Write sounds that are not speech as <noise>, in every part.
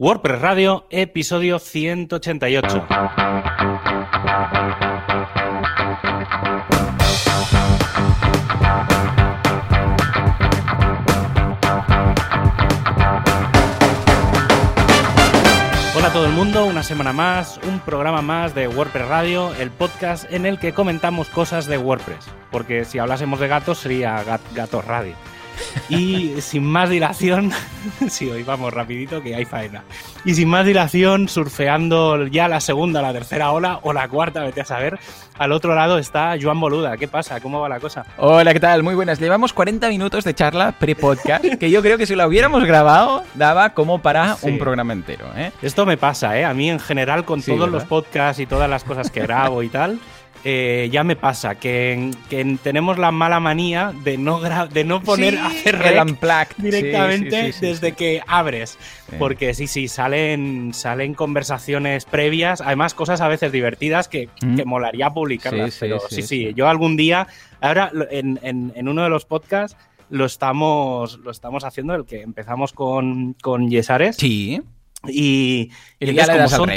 WordPress Radio, episodio 188. Hola a todo el mundo, una semana más, un programa más de WordPress Radio, el podcast en el que comentamos cosas de WordPress. Porque si hablásemos de gatos sería Gatos Radio. Y sin más dilación, <laughs> sí, hoy vamos rapidito que hay faena. Y sin más dilación, surfeando ya la segunda, la tercera ola o la cuarta, vete a saber. Al otro lado está Joan Boluda. ¿Qué pasa? ¿Cómo va la cosa? Hola, ¿qué tal? Muy buenas. Llevamos 40 minutos de charla pre-podcast, que yo creo que si lo hubiéramos grabado, daba como para un programa entero. ¿eh? Esto me pasa, ¿eh? A mí en general, con todos los podcasts y todas las cosas que grabo y tal. Eh, ya me pasa que, tenemos la mala manía de no, de no poner a hacer el directamente desde que abres. Porque sí, sí, salen, salen conversaciones previas, además cosas a veces divertidas que, mm. molaría publicarlas. pero sí, sí, yo algún día, ahora en, en, uno de los podcasts lo estamos, lo estamos haciendo, el que empezamos con, con Yesares. Sí. Y, y, como son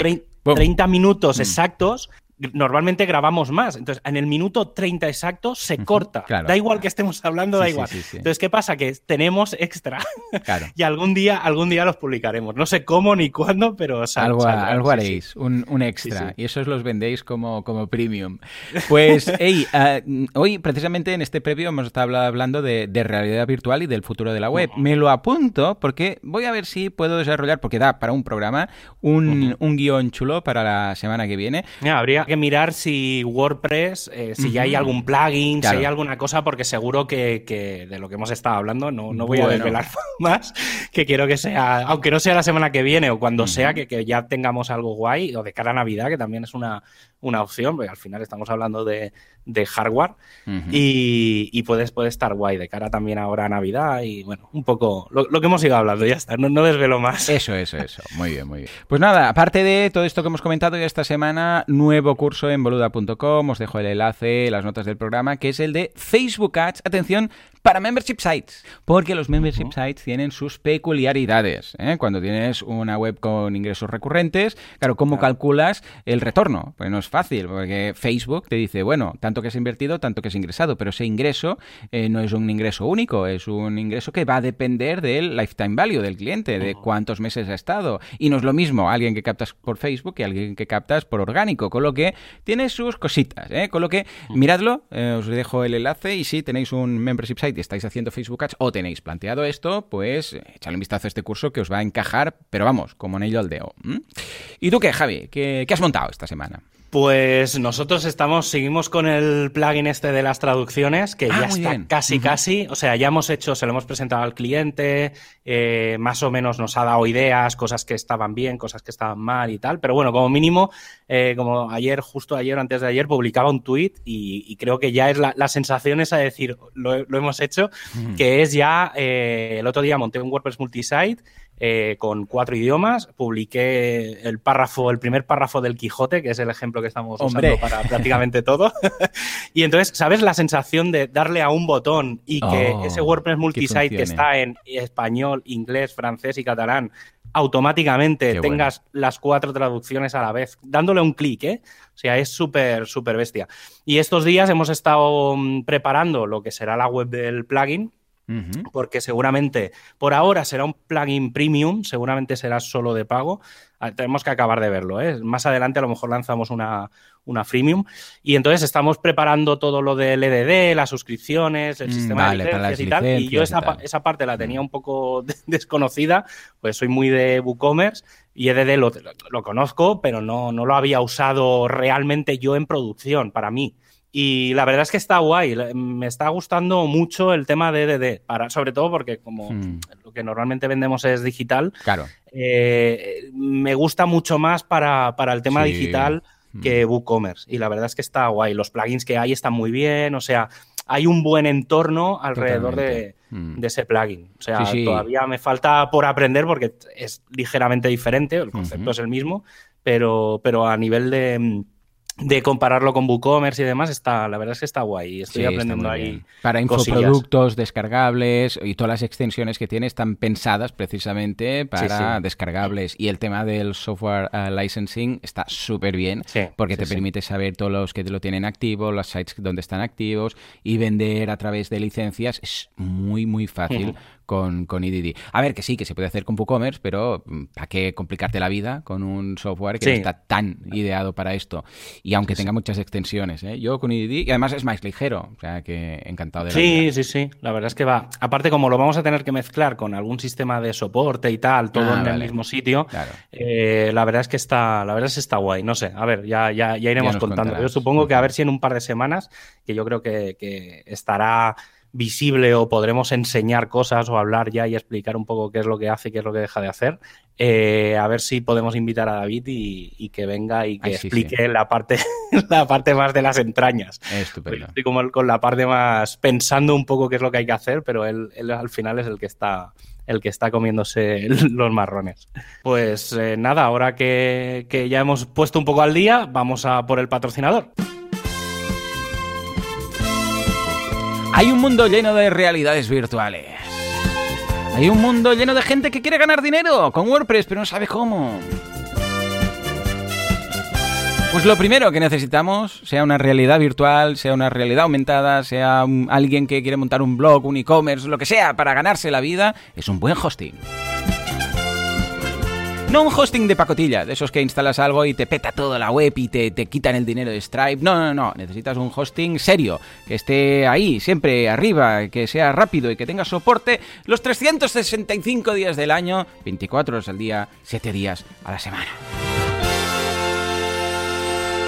30 minutos mm. exactos, normalmente grabamos más. Entonces, en el minuto 30 exacto se corta. da igual que estemos hablando, da igual. Entonces, ¿qué pasa? Que tenemos extra. <laughs> y algún día, algún día los publicaremos. No sé cómo ni cuándo, pero algo, algo haréis, un, extra. Y esos los vendéis como, como premium. Pues, <laughs> hey, ah, hoy precisamente en este previo hemos estado hablando de, realidad virtual y del futuro de la web. Me lo apunto porque voy a ver si puedo desarrollar, porque da para un programa, un, un guion chulo para la semana que viene. habría que mirar si WordPress, eh, si ya hay algún plugin, si hay alguna cosa, porque seguro que, de lo que hemos estado hablando, no, no voy a desvelar <laughs> más, que quiero que sea, aunque no sea la semana que viene o cuando sea, que, que, ya tengamos algo guay, o de cara a Navidad, que también es una, una opción, porque al final estamos hablando de, de hardware y, y puede, estar guay de cara también ahora a Navidad y bueno, un poco lo, que hemos ido hablando, ya está, no, no, desvelo más. Eso, eso, eso, muy bien, muy bien. Pues nada, aparte de todo esto que hemos comentado ya esta semana, nuevo curso en boluda.com, os dejo el enlace, las notas del programa, que es el de Facebook Ads, atención, para membership sites, porque los membership sites tienen sus peculiaridades. ¿eh? Cuando tienes una web con ingresos recurrentes, claro, ¿cómo calculas el retorno? Pues no es fácil, porque Facebook te dice, bueno, tanto que has invertido, tanto que has ingresado, pero ese ingreso eh, no es un ingreso único, es un ingreso que va a depender del lifetime value del cliente, de cuántos meses ha estado. Y no es lo mismo alguien que captas por Facebook que alguien que captas por orgánico, con lo que tiene sus cositas, ¿eh? con lo que miradlo, os dejo el enlace y si tenéis un membership site estáis haciendo Facebook Ads o tenéis planteado esto, pues echadle un vistazo a este curso que os va a encajar, pero vamos, como en ello al dedo. ¿Y tú qué, Javi? ¿Qué, qué has montado esta semana? Pues nosotros estamos, seguimos con el plugin este de las traducciones, que ah, ya está casi, casi. O sea, ya hemos hecho, se lo hemos presentado al cliente, eh, más o menos nos ha dado ideas, cosas que estaban bien, cosas que estaban mal y tal. Pero bueno, como mínimo, eh, como ayer, justo ayer, antes de ayer, publicaba un tweet y, creo que ya es la, sensación esa de decir, lo, hemos hecho, que es ya, eh, el otro día monté un WordPress multisite eh, con cuatro idiomas. Publiqué el párrafo, el primer párrafo del Quijote, que es el ejemplo que estamos usando para prácticamente todo. <laughs> y entonces, ¿sabes la sensación de darle a un botón y que oh, ese WordPress multisite que, está en español, inglés, francés y catalán automáticamente tengas las cuatro traducciones a la vez, dándole un clic, ¿eh? O sea, es súper, súper bestia. Y estos días hemos estado mm, preparando lo que será la web del plugin, porque seguramente por ahora será un plugin premium, seguramente será solo de pago. Ah, tenemos que acabar de verlo. ¿eh? Más adelante a lo mejor lanzamos una, una freemium. Y entonces estamos preparando todo lo del EDD, las suscripciones, el mm, sistema de licencias y tal. Y yo esa, esa, parte la tenía mm. un poco <laughs> desconocida, pues soy muy de WooCommerce y EDD lo, lo conozco, pero no, no lo había usado realmente yo en producción para mí. Y la verdad es que está guay. Me está gustando mucho el tema de DD, para, sobre todo porque como hmm. lo que normalmente vendemos es digital, claro. Eh, me gusta mucho más para, el tema digital hmm. que WooCommerce. Y la verdad es que está guay. Los plugins que hay están muy bien. O sea, hay un buen entorno alrededor hmm. de, ese plugin. O sea, todavía me falta por aprender porque es ligeramente diferente. El concepto es el mismo. Pero, pero a nivel de de compararlo con WooCommerce y demás, está, la verdad es que está guay. Estoy aprendiendo ahí. Para infoproductos descargables y todas las extensiones que tiene están pensadas precisamente para descargables. Y el tema del software uh, licensing está súper bien porque te permite saber todos los que lo tienen activo, las sites donde están activos y vender a través de licencias. Es muy, muy fácil con, con EDD. A ver, que sí, que se puede hacer con WooCommerce, pero mm, ¿para qué complicarte la vida con un software que está tan ideado para esto? Y aunque tenga muchas extensiones, ¿eh? yo con EDD, y además es más ligero, o sea que encantado de la Sí, sí, sí, la verdad es que va. Aparte, como lo vamos a tener que mezclar con algún sistema de soporte y tal, todo ah, en el mismo sitio, eh, la verdad es que está, la verdad es que está guay. No sé, a ver, ya, ya, ya iremos contando. Yo supongo que a ver si en un par de semanas, que yo creo que, que estará visible o podremos enseñar cosas o hablar ya y explicar un poco qué es lo que hace y qué es lo que deja de hacer. Eh, a ver si podemos invitar a David y, que venga y que explique la parte <laughs> la parte más de las entrañas. Estupendo. Estoy como con la parte más pensando un poco qué es lo que hay que hacer, pero él, al final es el que está el que está comiéndose <laughs> los marrones. Pues eh, nada, ahora que, que ya hemos puesto un poco al día, vamos a por el patrocinador. Hay un mundo lleno de realidades virtuales. Hay un mundo lleno de gente que quiere ganar dinero con WordPress, pero no sabe cómo. Pues lo primero que necesitamos, sea una realidad virtual, sea una realidad aumentada, sea alguien que quiere montar un blog, un e-commerce, lo que sea, para ganarse la vida, es un buen hosting. No un hosting de pacotilla, de esos que instalas algo y te peta toda la web y te, te, quitan el dinero de Stripe. No, no, no. Necesitas un hosting serio, que esté ahí, siempre arriba, que sea rápido y que tenga soporte los 365 días del año, 24 horas al día, 7 días a la semana.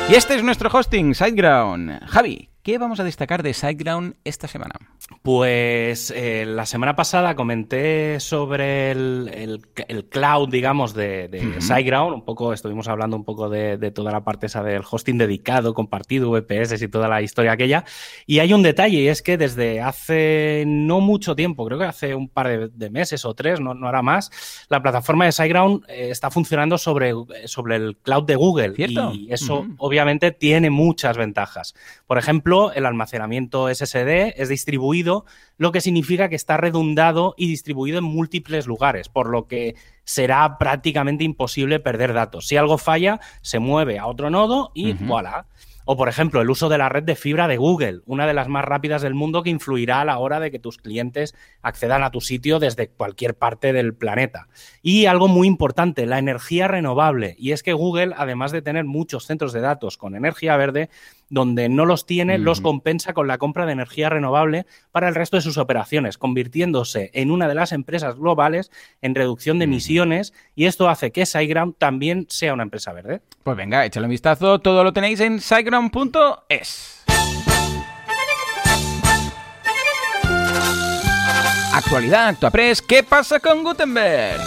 Y este es nuestro hosting, SiteGround. Javi, ¿Qué vamos a destacar de SiteGround esta semana? Pues eh, la semana pasada comenté sobre el, cloud, digamos, de, SiteGround. Un poco, estuvimos hablando un poco de, toda la parte esa del hosting dedicado, compartido, VPS y toda la historia aquella. Y hay un detalle, y es que desde hace no mucho tiempo, creo que hace un par de, meses o tres, no, no hará más, la plataforma de SiteGround eh, está funcionando sobre, sobre el cloud de Google. Y eso, obviamente, tiene muchas ventajas. Por ejemplo, el almacenamiento SSD es distribuido, lo que significa que está redundado y distribuido en múltiples lugares, por lo que será prácticamente imposible perder datos. Si algo falla, se mueve a otro nodo y voilà. O, por ejemplo, el uso de la red de fibra de Google, una de las más rápidas del mundo que influirá a la hora de que tus clientes accedan a tu sitio desde cualquier parte del planeta. Y algo muy importante, la energía renovable. Y es que Google, además de tener muchos centros de datos con energía verde, donde no los tiene, los compensa con la compra de energía renovable para el resto de sus operaciones, convirtiéndose en una de las empresas globales en reducción de emisiones y esto hace que SiteGround también sea una empresa verde. Pues venga, échale un vistazo, todo lo tenéis en siteground.es. Actualidad, ActuaPress, ¿qué pasa con Gutenberg?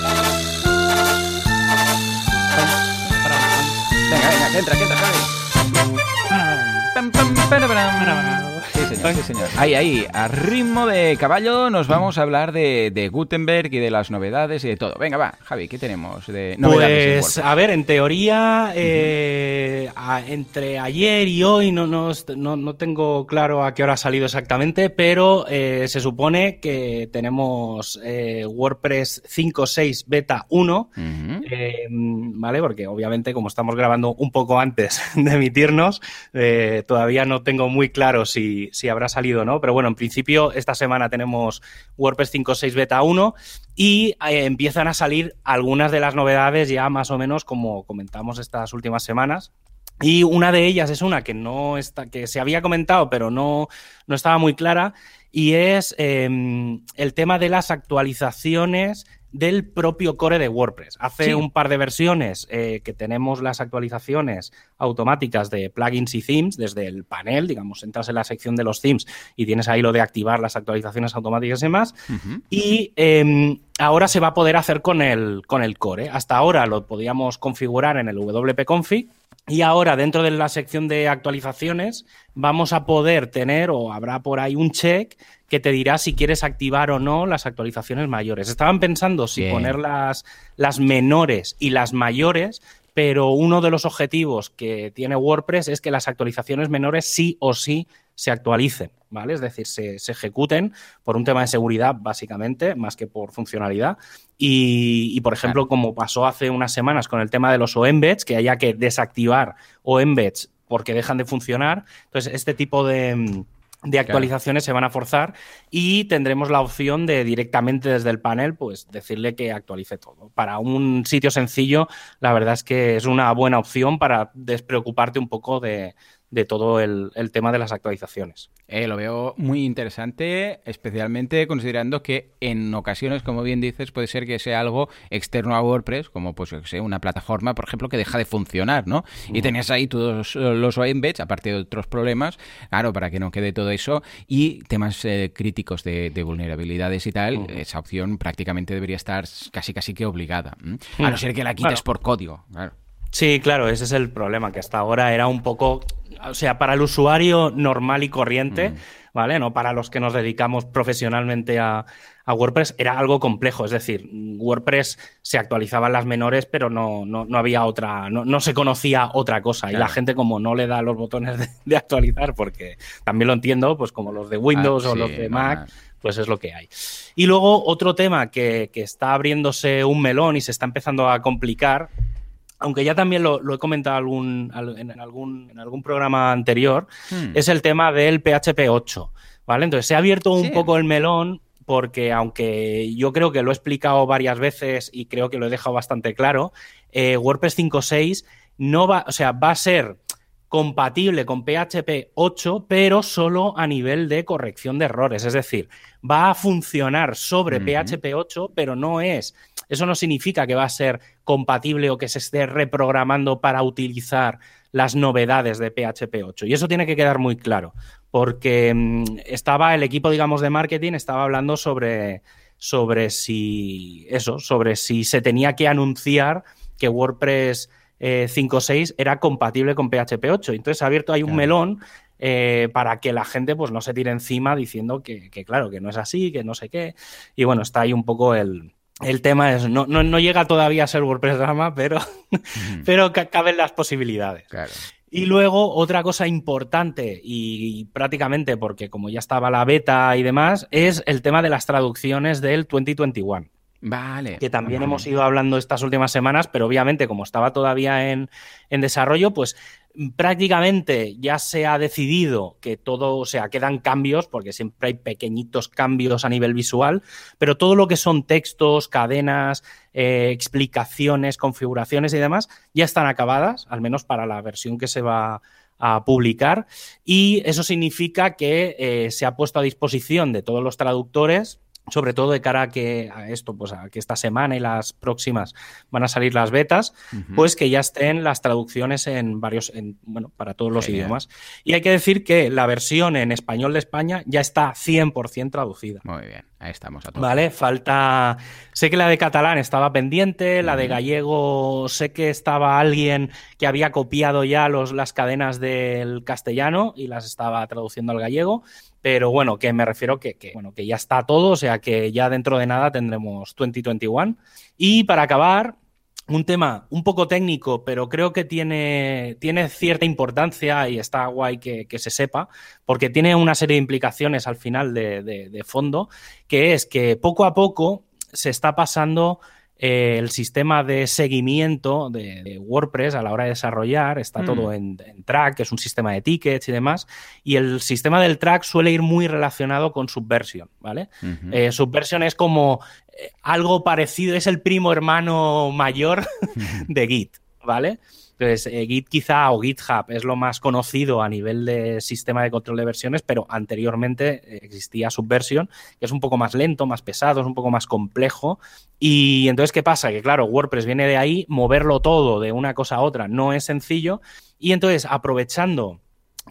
Venga, venga, que entra, que entra, Javi. Sí, señor, sí, señor. Ahí, ahí, a ritmo de caballo nos vamos a hablar de, Gutenberg y de las novedades y de todo. Venga, va, Javi, ¿qué tenemos de novedades? Pues, a ver, en teoría, eh, entre ayer y hoy no, no, no, tengo claro a qué hora ha salido exactamente, pero eh, se supone que tenemos eh, WordPress 5.6 Beta 1, ¿vale? Porque obviamente, como estamos grabando un poco antes <laughs> de emitirnos, todavía no tengo muy claro si, habrá salido o no, pero bueno, en principio esta semana tenemos WordPress 5.6 Beta 1 y eh, empiezan a salir algunas de las novedades ya más o menos como comentamos estas últimas semanas. Y una de ellas es una que no está, que se había comentado, pero no, no estaba muy clara, y es em, el tema de las actualizaciones del propio core de WordPress. Hace un par de versiones eh, que tenemos las actualizaciones automáticas de plugins y themes desde el panel, digamos, entras en la sección de los themes y tienes ahí lo de activar las actualizaciones automáticas y demás. Y em, ahora se va a poder hacer con el, con el core. Hasta ahora lo podíamos configurar en el WP Config y ahora dentro de la sección de actualizaciones vamos a poder tener o habrá por ahí un check que te dirá si quieres activar o no las actualizaciones mayores. Estaban pensando si poner las, las menores y las mayores, pero uno de los objetivos que tiene WordPress es que las actualizaciones menores sí o sí se actualicen, ¿vale? Es decir, se, ejecuten por un tema de seguridad, básicamente, más que por funcionalidad. Y, por ejemplo, como pasó hace unas semanas con el tema de los OEmbeds, que haya que desactivar OEmbeds porque dejan de funcionar. Entonces, este tipo de de actualizaciones se van a forzar y tendremos la opción de directamente desde el panel pues decirle que actualice todo. Para un sitio sencillo, la verdad es que es una buena opción para despreocuparte un poco de, de todo el, tema de las actualizaciones. Eh, lo veo muy interesante, especialmente considerando que en ocasiones, como bien dices, puede ser que sea algo externo a WordPress, como pues sea una plataforma, por ejemplo, que deja de funcionar, ¿no? Y tenías ahí todos los embeds, aparte de otros problemas, claro, para que no quede todo eso, y temas eh, críticos de, vulnerabilidades y tal, esa opción prácticamente debería estar casi casi que obligada. A no ser que la quites por código, claro. Sí, claro, ese es el problema, que hasta ahora era un poco, o sea, para el usuario normal y corriente, ¿vale? No para los que nos dedicamos profesionalmente a, WordPress, era algo complejo, es decir, WordPress se actualizaban las menores, pero no, no, no había otra, no, no, se conocía otra cosa, y la gente como no le da los botones de, actualizar, porque también lo entiendo, pues como los de Windows ah, o los de Mac pues es lo que hay. Y luego otro tema que, que, está abriéndose un melón y se está empezando a complicar aunque ya también lo, he comentado algún, en, algún, en algún programa anterior, hmm. es el tema del PHP 8. ¿Vale? Entonces se ha abierto un poco el melón porque aunque yo creo que lo he explicado varias veces y creo que lo he dejado bastante claro, eh, WordPress 5.6 no va, o sea, va a ser compatible con PHP 8, pero solo a nivel de corrección de errores. Es decir, va a funcionar sobre PHP 8, pero no es. Eso no significa que va a ser compatible o que se esté reprogramando para utilizar las novedades de PHP 8. Y eso tiene que quedar muy claro, porque mm, estaba el equipo, digamos, de marketing, estaba hablando sobre, sobre si eso, sobre si se tenía que anunciar que WordPress 5.6 eh, era compatible con PHP 8. Entonces ha abierto ahí un melón eh, para que la gente pues no se tire encima diciendo que, claro, que no es así, que no sé qué. Y bueno, está ahí un poco el, el tema es, no, no, llega todavía a ser WordPress Drama, pero, <laughs> pero caben las posibilidades. Y luego, otra cosa importante, y, prácticamente porque como ya estaba la beta y demás, es el tema de las traducciones del 2021. Vale. Que también hemos ido hablando estas últimas semanas, pero obviamente como estaba todavía en, en desarrollo, pues prácticamente ya se ha decidido que todo, o sea, quedan cambios, porque siempre hay pequeñitos cambios a nivel visual, pero todo lo que son textos, cadenas, eh, explicaciones, configuraciones y demás, ya están acabadas, al menos para la versión que se va a publicar, y eso significa que eh, se ha puesto a disposición de todos los traductores sobre todo de cara a que a esto, pues a que esta semana y las próximas van a salir las betas, pues que ya estén las traducciones en varios, en, bueno, para todos los idiomas. Y hay que decir que la versión en español de España ya está 100% traducida. Muy bien, ahí estamos a todos. Vale, falta, sé que la de catalán estaba pendiente, la de gallego sé que estaba alguien que había copiado ya los, las cadenas del castellano y las estaba traduciendo al gallego pero bueno, que me refiero que, bueno, que ya está todo, o sea que ya dentro de nada tendremos 2021. Y para acabar, un tema un poco técnico, pero creo que tiene, tiene cierta importancia y está guay que, se sepa, porque tiene una serie de implicaciones al final de fondo, que es que poco a poco se está pasando eh, el sistema de seguimiento de, WordPress a la hora de desarrollar está todo mm. en, track, que es un sistema de tickets y demás, y el sistema del track suele ir muy relacionado con Subversion, ¿vale? Eh, Subversion es como eh, algo parecido, es el primo hermano mayor <laughs> de Git, ¿vale? Entonces, eh, Git quizá o GitHub es lo más conocido a nivel de sistema de control de versiones, pero anteriormente eh, existía Subversion, que es un poco más lento, más pesado, es un poco más complejo. Y entonces, ¿qué pasa? Que claro, WordPress viene de ahí, moverlo todo de una cosa a otra no es sencillo. Y entonces, aprovechando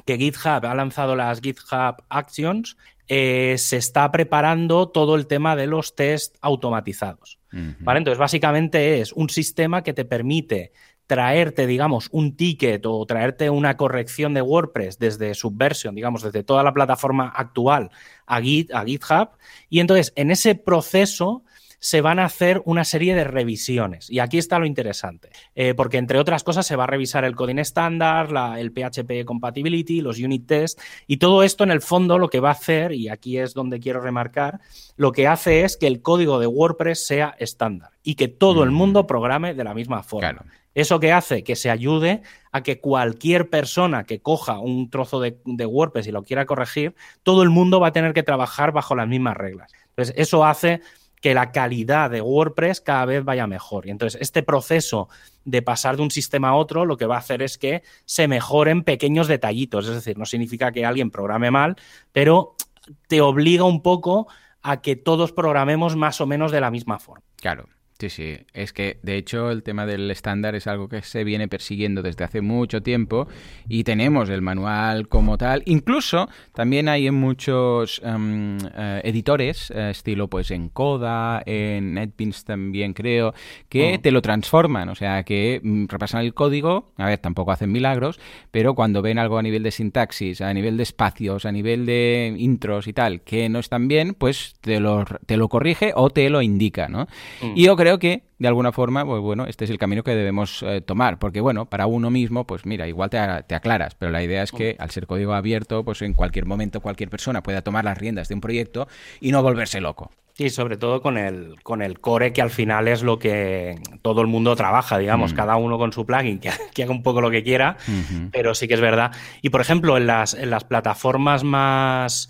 que GitHub ha lanzado las GitHub Actions, eh, se está preparando todo el tema de los test automatizados. ¿vale? Entonces, básicamente es un sistema que te permite traerte, digamos, un ticket o traerte una corrección de WordPress desde Subversion, digamos, desde toda la plataforma actual a, Git, a GitHub. Y entonces, en ese proceso, se van a hacer una serie de revisiones. Y aquí está lo interesante, eh, porque entre otras cosas se va a revisar el coding estándar, el PHP compatibility, los unit tests, y todo esto en el fondo lo que va a hacer, y aquí es donde quiero remarcar, lo que hace es que el código de WordPress sea estándar y que todo el mundo programe de la misma forma. ¿Eso que hace? Que se ayude a que cualquier persona que coja un trozo de, WordPress y lo quiera corregir, todo el mundo va a tener que trabajar bajo las mismas reglas. Entonces, eso hace que la calidad de WordPress cada vez vaya mejor. Y entonces, este proceso de pasar de un sistema a otro, lo que va a hacer es que se mejoren pequeños detallitos. Es decir, no significa que alguien programe mal, pero te obliga un poco a que todos programemos más o menos de la misma forma. Claro. Sí, sí, es que de hecho el tema del estándar es algo que se viene persiguiendo desde hace mucho tiempo y tenemos el manual como tal. Incluso también hay en muchos em, eh, editores, eh, estilo pues en Coda, en NetBeans también creo, que oh. te lo transforman, o sea que mm, repasan el código, a ver, tampoco hacen milagros, pero cuando ven algo a nivel de sintaxis, a nivel de espacios, a nivel de intros y tal, que no están bien, pues te lo, te lo corrige o te lo indica, ¿no? Mm. Y yo creo creo que de alguna forma, pues bueno, este es el camino que debemos eh, tomar, porque bueno, para uno mismo, pues mira, igual te, te, aclaras, pero la idea es que al ser código abierto, pues en cualquier momento cualquier persona pueda tomar las riendas de un proyecto y no volverse loco. Sí, sobre todo con el, con el core, que al final es lo que todo el mundo trabaja, digamos, mm. cada uno con su plugin, que, <laughs> haga un poco lo que quiera, pero sí que es verdad. Y por ejemplo, en las, en las plataformas más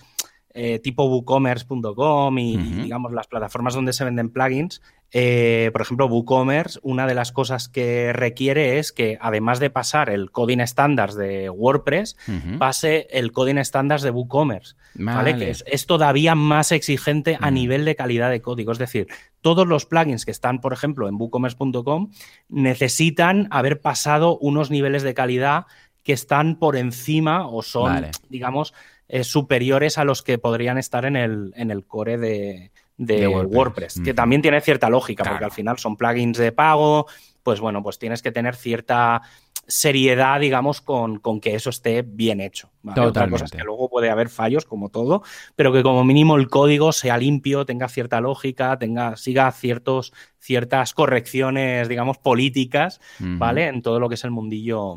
eh, tipo WooCommerce.com y, digamos, las plataformas donde se venden plugins, eh, por ejemplo, WooCommerce, una de las cosas que requiere es que, además de pasar el coding standards de WordPress, pase el coding standards de WooCommerce. Vale. Que es, todavía más exigente a nivel de calidad de código. Es decir, todos los plugins que están, por ejemplo, en WooCommerce.com necesitan haber pasado unos niveles de calidad que están por encima o son, digamos, eh, superiores a los que podrían estar en el, en el core de, de, WordPress, que también tiene cierta lógica, porque al final son plugins de pago, pues bueno, pues tienes que tener cierta seriedad, digamos, con, que eso esté bien hecho. Otra cosa es que luego puede haber fallos, como todo, pero que como mínimo el código sea limpio, tenga cierta lógica, tenga, siga ciertos, ciertas correcciones, digamos, políticas, ¿vale? En todo lo que es el mundillo,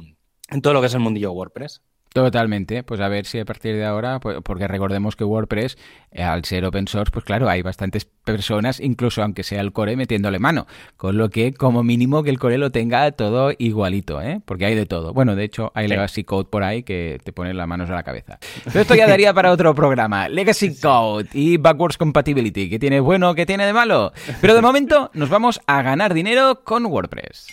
en todo lo que es el mundillo WordPress. Totalmente, pues a ver si a partir de ahora, pues, porque recordemos que WordPress, eh, al ser open source, pues claro, hay bastantes personas, incluso aunque sea el core, metiéndole mano, con lo que como mínimo que el core lo tenga todo igualito, ¿eh? porque hay de todo. Bueno, de hecho, hay Legacy Code por ahí que te pone las manos a la cabeza. Pero esto ya daría para otro programa, Legacy Code y Backwards Compatibility, que tiene bueno, que tiene de malo. Pero de momento nos vamos a ganar dinero con WordPress.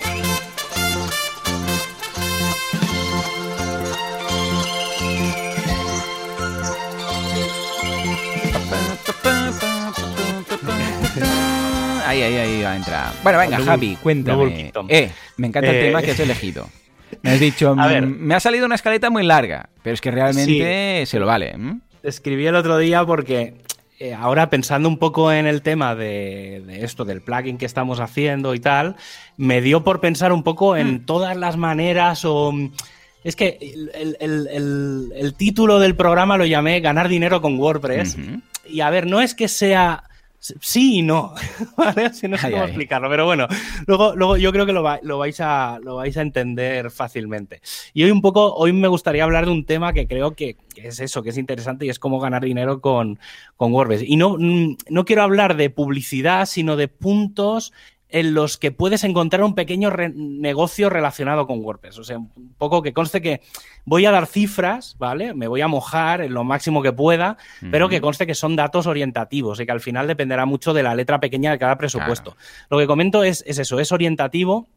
Ahí, ahí, ahí va a entrar. Bueno, venga, Javi, cuéntame. Eh, me encanta el tema que has eh, <laughs> elegido. Me has dicho, mm, me ha salido una escaleta muy larga, pero es que realmente se lo vale. Escribí el otro día porque eh, ahora pensando un poco en el tema de, esto, del plugin que estamos haciendo y tal, me dio por pensar un poco en hmm. todas las maneras o... Es que el, título del programa lo llamé Ganar dinero con WordPress. Y a ver, no es que sea Sí y no, <laughs> ¿vale? Si no sé cómo explicarlo, pero bueno, luego, luego yo creo que lo, vais a, lo vais a entender fácilmente. Y hoy un poco, hoy me gustaría hablar de un tema que creo que, es eso, que es interesante y es cómo ganar dinero con, con WordPress. Y no, mm, no quiero hablar de publicidad, sino de puntos en los que puedes encontrar un pequeño negocio relacionado con WordPress. O sea, un poco que conste que voy a dar cifras, ¿vale? Me voy a mojar en lo máximo que pueda, pero que conste que son datos orientativos y que al final dependerá mucho de la letra pequeña de cada presupuesto. Lo que comento es, es eso, es orientativo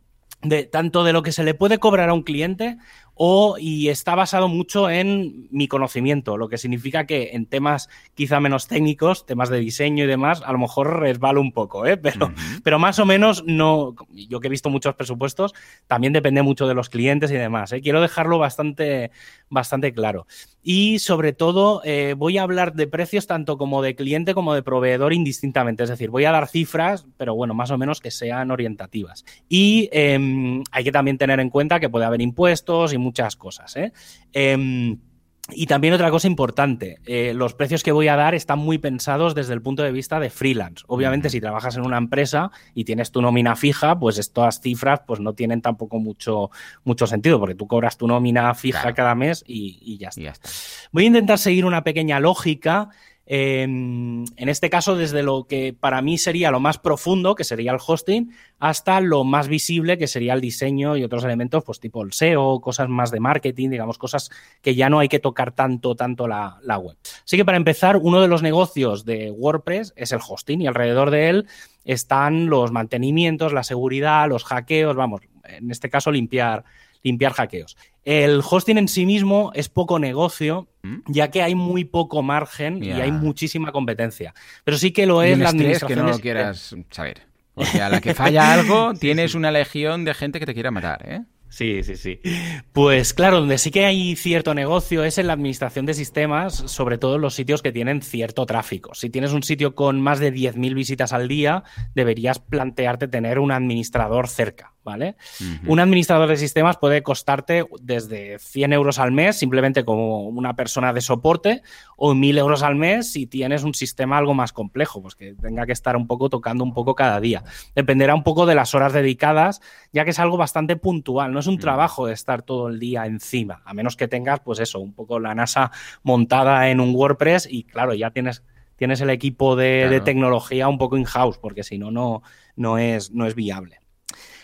de tanto de lo que se le puede cobrar a un cliente o y está basado mucho en mi conocimiento, lo que significa que en temas quizá menos técnicos, temas de diseño y demás, a lo mejor resbalo un poco, ¿eh? pero, pero más o menos no, yo que he visto muchos presupuestos, también depende mucho de los clientes y demás. ¿eh? Quiero dejarlo bastante, bastante claro. Y sobre todo eh, voy a hablar de precios tanto como de cliente como de proveedor indistintamente, es decir, voy a dar cifras, pero bueno, más o menos que sean orientativas. Y em, hay que también tener en cuenta que puede haber impuestos y muchas cosas. ¿eh? Em, y también otra cosa importante, eh, los precios que voy a dar están muy pensados desde el punto de vista de freelance. Obviamente, si trabajas en una empresa y tienes tu nómina fija, pues estas cifras pues no tienen tampoco mucho, mucho sentido, porque tú cobras tu nómina fija cada mes y, ya está. Voy a intentar seguir una pequeña lógica en este caso, desde lo que para mí sería lo más profundo, que sería el hosting, hasta lo más visible, que sería el diseño y otros elementos, pues tipo el SEO, cosas más de marketing, digamos, cosas que ya no hay que tocar tanto, tanto la, la web. Así que para empezar, uno de los negocios de WordPress es el hosting y alrededor de él están los mantenimientos, la seguridad, los hackeos, vamos, en este caso limpiar limpiar hackeos. El hosting en sí mismo es poco negocio, ¿Mm? ya que hay muy poco margen y hay muchísima competencia. Pero sí que lo es la administración. que no lo quieras saber. O sea, a la que falla algo, <laughs> tienes una legión de gente que te quiera matar, ¿eh? Sí, sí, sí. Pues claro, donde sí que hay cierto negocio es en la administración de sistemas, sobre todo en los sitios que tienen cierto tráfico. Si tienes un sitio con más de 10.000 visitas al día, deberías plantearte tener un administrador cerca. ¿Vale? Un administrador de sistemas puede costarte desde 100 euros al mes, simplemente como una persona de soporte, o 1.000 euros al mes si tienes un sistema algo más complejo, pues que tenga que estar un poco tocando un poco cada día. Dependerá un poco de las horas dedicadas, ya que es algo bastante puntual, no es un trabajo de estar todo el día encima, a menos que tengas, pues eso, un poco la NASA montada en un WordPress y claro, ya tienes tienes el equipo de, tecnología un poco in-house, porque si no, no, no, es, no es viable.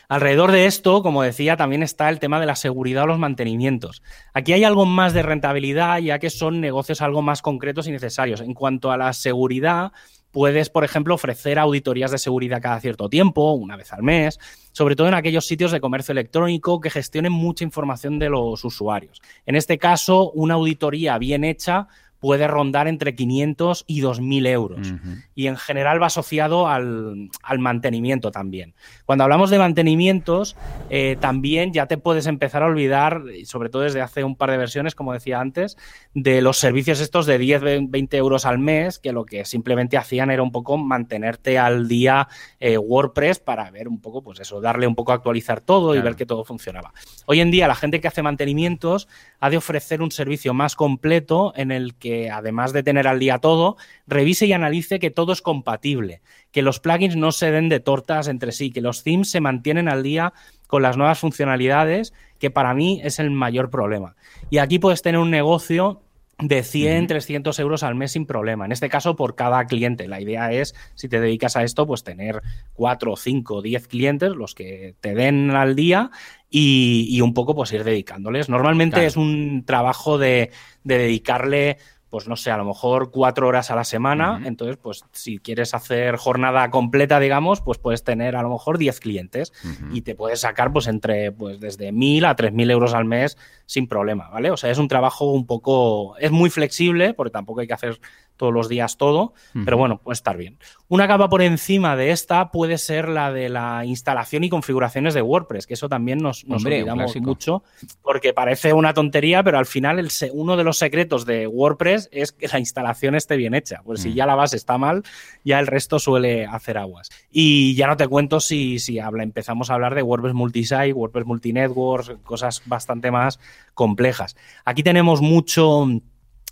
Alrededor de esto, como decía, también está el tema de la seguridad o los mantenimientos. Aquí hay algo más de rentabilidad, ya que son negocios algo más concretos y necesarios. En cuanto a la seguridad, puedes, por ejemplo, ofrecer auditorías de seguridad cada cierto tiempo, una vez al mes, sobre todo en aquellos sitios de comercio electrónico que gestionen mucha información de los usuarios. En este caso, una auditoría bien hecha puede rondar entre 500 y 2.000 euros. Y en general va asociado al, mantenimiento también. Cuando hablamos de mantenimientos, eh, también ya te puedes empezar a olvidar, sobre todo desde hace un par de versiones, como decía antes, de los servicios estos de 10, 20 euros al mes, que lo que simplemente hacían era un poco mantenerte al día eh, WordPress para ver un poco, pues eso, darle un poco a actualizar todo y ver que todo funcionaba. Hoy en día la gente que hace mantenimientos ha de ofrecer un servicio más completo en el que que además de tener al día todo, revise y analice que todo es compatible, que los plugins no se den de tortas entre sí, que los themes se mantienen al día con las nuevas funcionalidades, que para mí es el mayor problema. Y aquí puedes tener un negocio de 100, 300 euros al mes sin problema. En este caso, por cada cliente. La idea es, si te dedicas a esto, pues tener 4, 5, 10 clientes, los que te den al día y, un poco pues ir dedicándoles. Normalmente es un trabajo de, de dedicarle pues no sé, a lo mejor cuatro horas a la semana. Entonces, pues si quieres hacer jornada completa, digamos, pues puedes tener a lo mejor 10 clientes y te puedes sacar pues entre pues desde 1.000 a 3.000 euros al mes sin problema, ¿vale? O sea, es un trabajo un poco, es muy flexible porque tampoco hay que hacer todos los días todo, pero bueno, puede estar bien. Una capa por encima de esta puede ser la de la instalación y configuraciones de WordPress, que eso también nos, nos olvidamos mucho, porque parece una tontería, pero al final el, uno de los secretos de WordPress es que la instalación esté bien hecha. Pues si mm. ya la base está mal, ya el resto suele hacer aguas. Y ya no te cuento si, si habla, empezamos a hablar de WordPress multisite, WordPress multinetworks, cosas bastante más complejas. Aquí tenemos mucho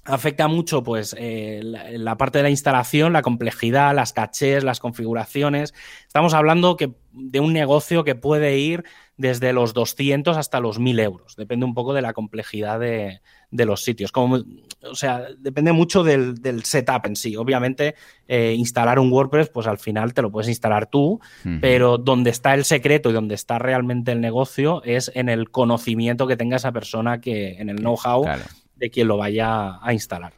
afecta mucho pues eh, la, parte de la instalación, la complejidad, las cachés, las configuraciones. Estamos hablando que, de un negocio que puede ir desde los 200 hasta los 1000 euros. Depende un poco de la complejidad de, los sitios. Como, o sea, depende mucho del, setup en sí. Obviamente, eh, instalar un WordPress, pues al final te lo puedes instalar tú, pero donde está el secreto y donde está realmente el negocio es en el conocimiento que tenga esa persona que, en el know-how de quien lo vaya a instalar.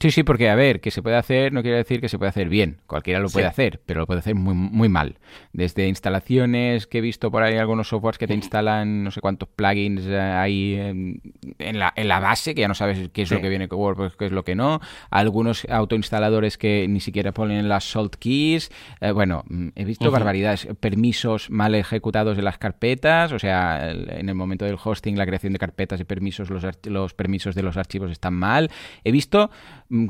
Sí, sí, porque a ver, que se puede hacer no quiere decir que se puede hacer bien. Cualquiera lo puede hacer, pero lo puede hacer muy, muy mal. Desde instalaciones que he visto por ahí algunos softwares que te instalan no sé cuántos plugins eh, ahí en, la, en la base, que ya no sabes qué es lo que viene con WordPress, qué es lo que no. Algunos autoinstaladores que ni siquiera ponen las salt keys. Eh, bueno, mm, he visto barbaridades. Permisos mal ejecutados de las carpetas. O sea, en el momento del hosting, la creación de carpetas y permisos, los, los permisos de los archivos están mal. He visto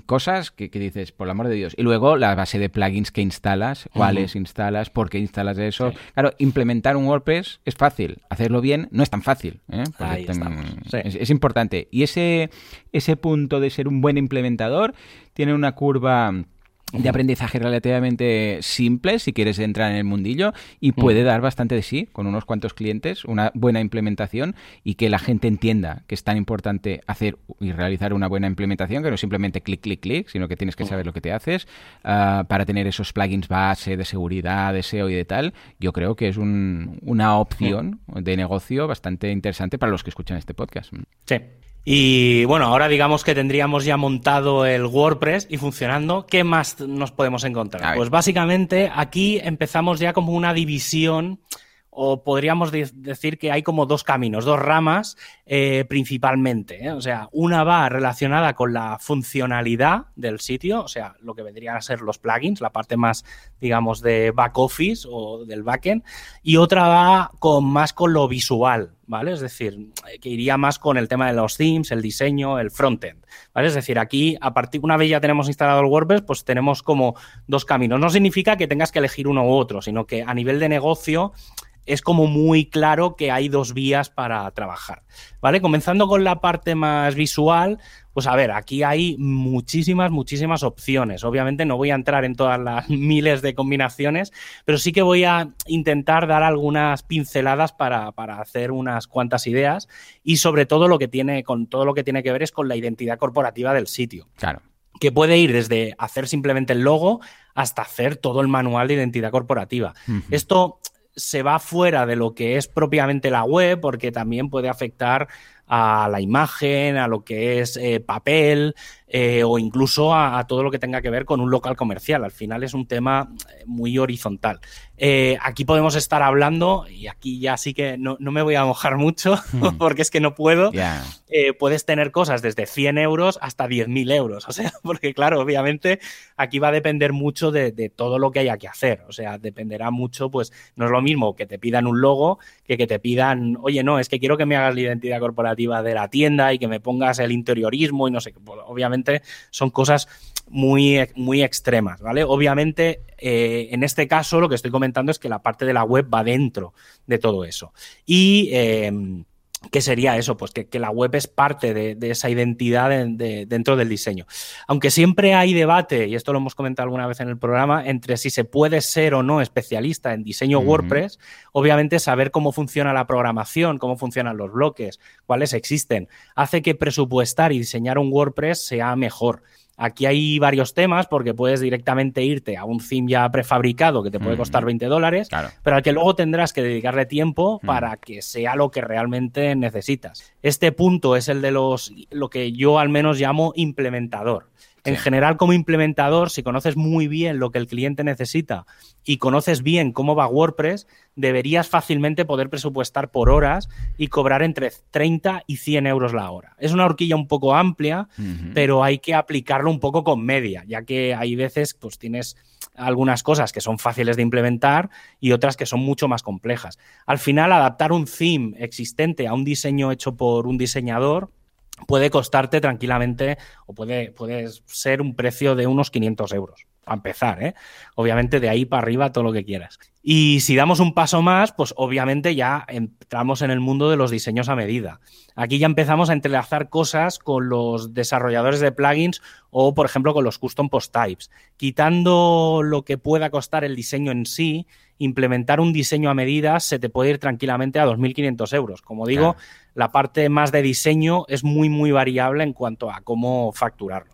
cosas que, dices, por el amor de Dios. Y luego la base de plugins que instalas, cuáles instalas, por qué instalas eso. Claro, implementar un WordPress es fácil, hacerlo bien no es tan fácil. ¿eh? es, es, importante. Y ese, ese punto de ser un buen implementador tiene una curva de aprendizaje relativamente simple si quieres entrar en el mundillo y puede dar bastante de sí con unos cuantos clientes, una buena implementación y que la gente entienda que es tan importante hacer y realizar una buena implementación que no simplemente clic, clic, clic, sino que tienes que saber lo que te haces ah, para tener esos plugins base de seguridad, de SEO y de tal. Yo creo que es una opción de negocio bastante interesante para los que escuchan este podcast. Sí. Y bueno, ahora digamos que tendríamos ya montado el WordPress y funcionando. ¿Qué más nos podemos encontrar? Pues básicamente aquí empezamos ya como una división o podríamos decir que hay como dos caminos, dos ramas eh, principalmente. ¿eh? O sea, una va relacionada con la funcionalidad del sitio, o sea, lo que vendrían a ser los plugins, la parte más, digamos, de back office o del backend, y otra va con más con lo visual, ¿vale? Es decir, que iría más con el tema de los themes, el diseño, el frontend, ¿vale? Es decir, aquí, a partir, una vez ya tenemos instalado el WordPress, pues tenemos como dos caminos. No significa que tengas que elegir uno u otro, sino que a nivel de negocio es como muy claro que hay dos vías para trabajar. ¿Vale? Comenzando con la parte más visual, pues a ver, aquí hay muchísimas, muchísimas opciones. Obviamente no voy a entrar en todas las <laughs> miles de combinaciones, pero sí que voy a intentar dar algunas pinceladas para, para hacer unas cuantas ideas y sobre todo lo que tiene, con todo lo que tiene que ver es con la identidad corporativa del sitio. Claro que puede ir desde hacer simplemente el logo hasta hacer todo el manual de identidad corporativa. Esto se va fuera de lo que es propiamente la web, porque también puede afectar a la imagen, a lo que es eh, papel eh, o incluso a, todo lo que tenga que ver con un local comercial. Al final es un tema eh, muy horizontal. aquí podemos estar hablando, y aquí ya sí que no, me voy a mojar mucho hmm. <laughs> porque es que no puedo. puedes tener cosas desde 100 euros hasta 10.000 euros. <laughs> O sea, porque claro, obviamente aquí va a depender mucho de, de, todo lo que haya que hacer. O sea, dependerá mucho, pues no es lo mismo que te pidan un logo que que te pidan, oye, no, es que quiero que me hagas la identidad corporativa de la tienda y que me pongas el interiorismo y no sé, pues, obviamente son cosas muy, muy extremas, ¿vale? Obviamente, eh, en este caso lo que estoy comentando es que la parte de la web va dentro de todo eso. Y... Eh, ¿Qué sería eso? Pues que, la web es parte de, esa identidad dentro del diseño. Aunque siempre hay debate, y esto lo hemos comentado alguna vez en el programa, entre si se puede ser o no especialista en diseño WordPress, obviamente saber cómo funciona la programación, cómo funcionan los bloques, cuáles existen, hace que presupuestar y diseñar un WordPress sea mejor. Aquí hay varios temas porque puedes directamente irte a un theme ya prefabricado que te puede costar 20 dólares, pero al que luego tendrás que dedicarle tiempo para que sea lo que realmente necesitas. Este punto es el de los lo que yo al menos llamo implementador. En general, como implementador, si conoces muy bien lo que el cliente necesita y conoces bien cómo va WordPress, deberías fácilmente poder presupuestar por horas y cobrar entre 30 y 100 euros la hora. Es una horquilla un poco amplia, pero hay que aplicarlo un poco con media, ya que hay veces pues tienes algunas cosas que son fáciles de implementar y otras que son mucho más complejas. Al final, adaptar un theme existente a un diseño hecho por un diseñador puede costarte tranquilamente o puede, ser un precio de unos 500 euros. A empezar, ¿eh? Obviamente de ahí para arriba todo lo que quieras. Y si damos un paso más, pues obviamente ya entramos en el mundo de los diseños a medida. Aquí ya empezamos a entrelazar cosas con los desarrolladores de plugins o, por ejemplo, con los custom post types. Quitando lo que pueda costar el diseño en sí, implementar un diseño a medida se te puede ir tranquilamente a 2.500 euros. Como digo, la parte más de diseño es muy, muy variable en cuanto a cómo facturarlo.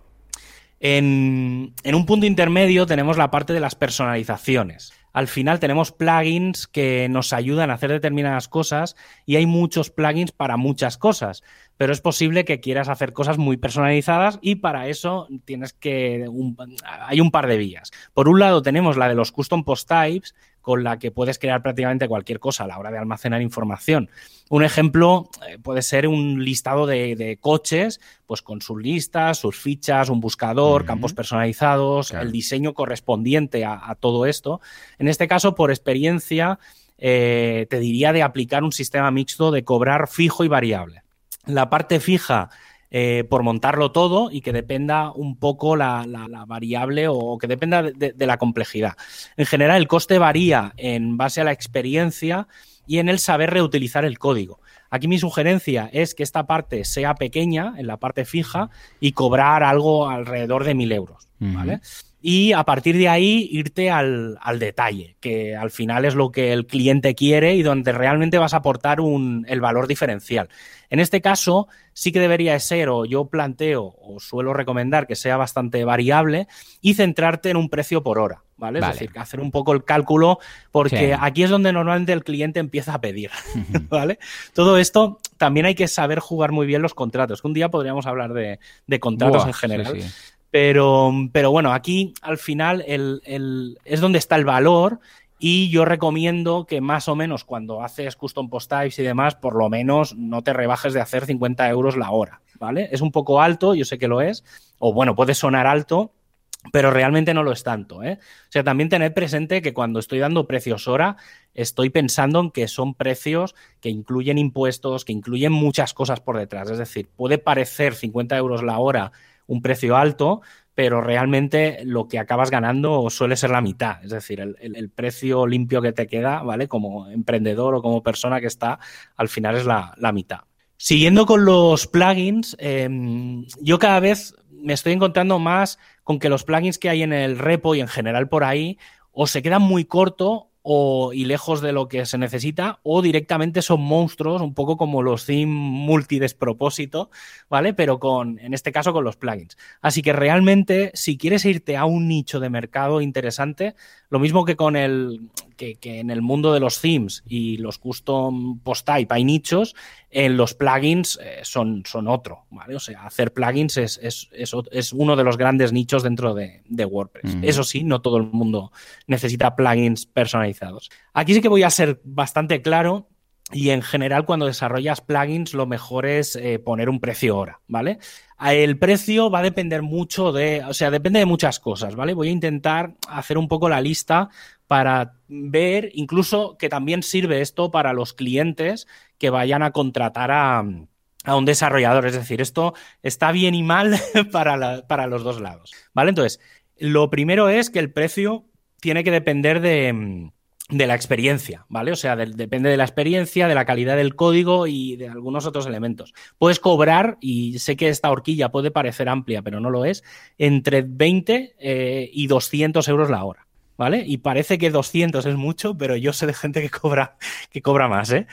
En, un punto intermedio tenemos la parte de las personalizaciones. Al final tenemos plugins que nos ayudan a hacer determinadas cosas y hay muchos plugins para muchas cosas, pero es posible que quieras hacer cosas muy personalizadas y para eso tienes que hay un par de vías. Por un lado tenemos la de los custom post types con la que puedes crear prácticamente cualquier cosa a la hora de almacenar información. Un ejemplo eh, puede ser un listado de, coches, pues con sus listas, sus fichas, un buscador, campos personalizados, el diseño correspondiente a, todo esto. En este caso, por experiencia, eh, te diría de aplicar un sistema mixto de cobrar fijo y variable. La parte fija eh, por montarlo todo y que dependa un poco la, variable o que dependa de, la complejidad. En general, el coste varía en base a la experiencia y en el saber reutilizar el código. Aquí mi sugerencia es que esta parte sea pequeña, en la parte fija, y cobrar algo alrededor de mil euros. Y a partir de ahí irte al, detalle, que al final es lo que el cliente quiere y donde realmente vas a aportar un, el valor diferencial. En este caso, sí que debería ser, o yo planteo, o suelo recomendar que sea bastante variable y centrarte en un precio por hora, ¿vale? Es decir, hacer un poco el cálculo, porque aquí es donde normalmente el cliente empieza a pedir, <laughs> ¿vale? Todo esto también hay que saber jugar muy bien los contratos, que un día podríamos hablar de, contratos en general. Pero, pero bueno, aquí al final el, es donde está el valor y yo recomiendo que más o menos cuando haces custom post types y demás, por lo menos no te rebajes de hacer 50 euros la hora, ¿vale? Es un poco alto, yo sé que lo es, o bueno, puede sonar alto, pero realmente no lo es tanto, ¿eh? O sea, también tened presente que cuando estoy dando precios hora, estoy pensando en que son precios que incluyen impuestos, que incluyen muchas cosas por detrás. Es decir, puede parecer 50 euros la hora un precio alto, pero realmente lo que acabas ganando suele ser la mitad. Es decir, el, precio limpio que te queda, ¿vale? Como emprendedor o como persona que está, al final es la, mitad. Siguiendo con los plugins, em, yo cada vez me estoy encontrando más con que los plugins que hay en el repo y en general por ahí o se quedan muy corto o, y lejos de lo que se necesita, o directamente son monstruos, un poco como los theme multidespropósito, ¿vale? Pero con, en este caso, con los plugins. Así que realmente, si quieres irte a un nicho de mercado interesante, lo mismo que con el que, en el mundo de los themes y los custom post type hay nichos, en los plugins eh, son, son otro, ¿vale? O sea, hacer plugins es, es, es, uno de los grandes nichos dentro de, WordPress. Eso sí, no todo el mundo necesita plugins personalizados. Aquí sí que voy a ser bastante claro y en general, cuando desarrollas plugins, lo mejor es eh, poner un precio hora, ¿vale? El precio va a depender mucho de, o sea, depende de muchas cosas, ¿vale? Voy a intentar hacer un poco la lista para ver, incluso que también sirve esto para los clientes que vayan a contratar a, un desarrollador. Es decir, esto está bien y mal <laughs> para, para los dos lados, ¿vale? Entonces, lo primero es que el precio tiene que depender de de la experiencia, ¿vale? O sea, depende de la experiencia, de la calidad del código y de algunos otros elementos. Puedes cobrar, y sé que esta horquilla puede parecer amplia, pero no lo es, entre 20 eh, y 200 euros la hora, ¿vale? Y parece que 200 es mucho, pero yo sé de gente que cobra, que cobra más, ¿eh?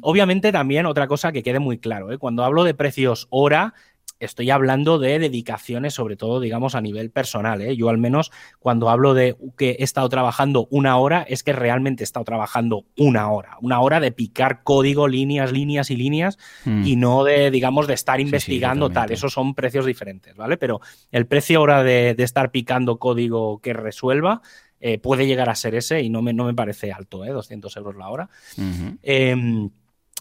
obviamente también otra cosa que quede muy claro, ¿eh? Cuando hablo de precios hora, estoy hablando de dedicaciones, sobre todo, digamos, a nivel personal. ¿eh? Yo al menos cuando hablo de que he estado trabajando una hora, es que realmente he estado trabajando una hora. Una hora de picar código, líneas, líneas y líneas, mm. y no de, digamos, de estar investigando tal. Esos son precios diferentes, ¿vale? Pero el precio ahora de, estar picando código que resuelva eh, puede llegar a ser ese y no me, no me parece alto, ¿eh? 200 euros la hora. Eh,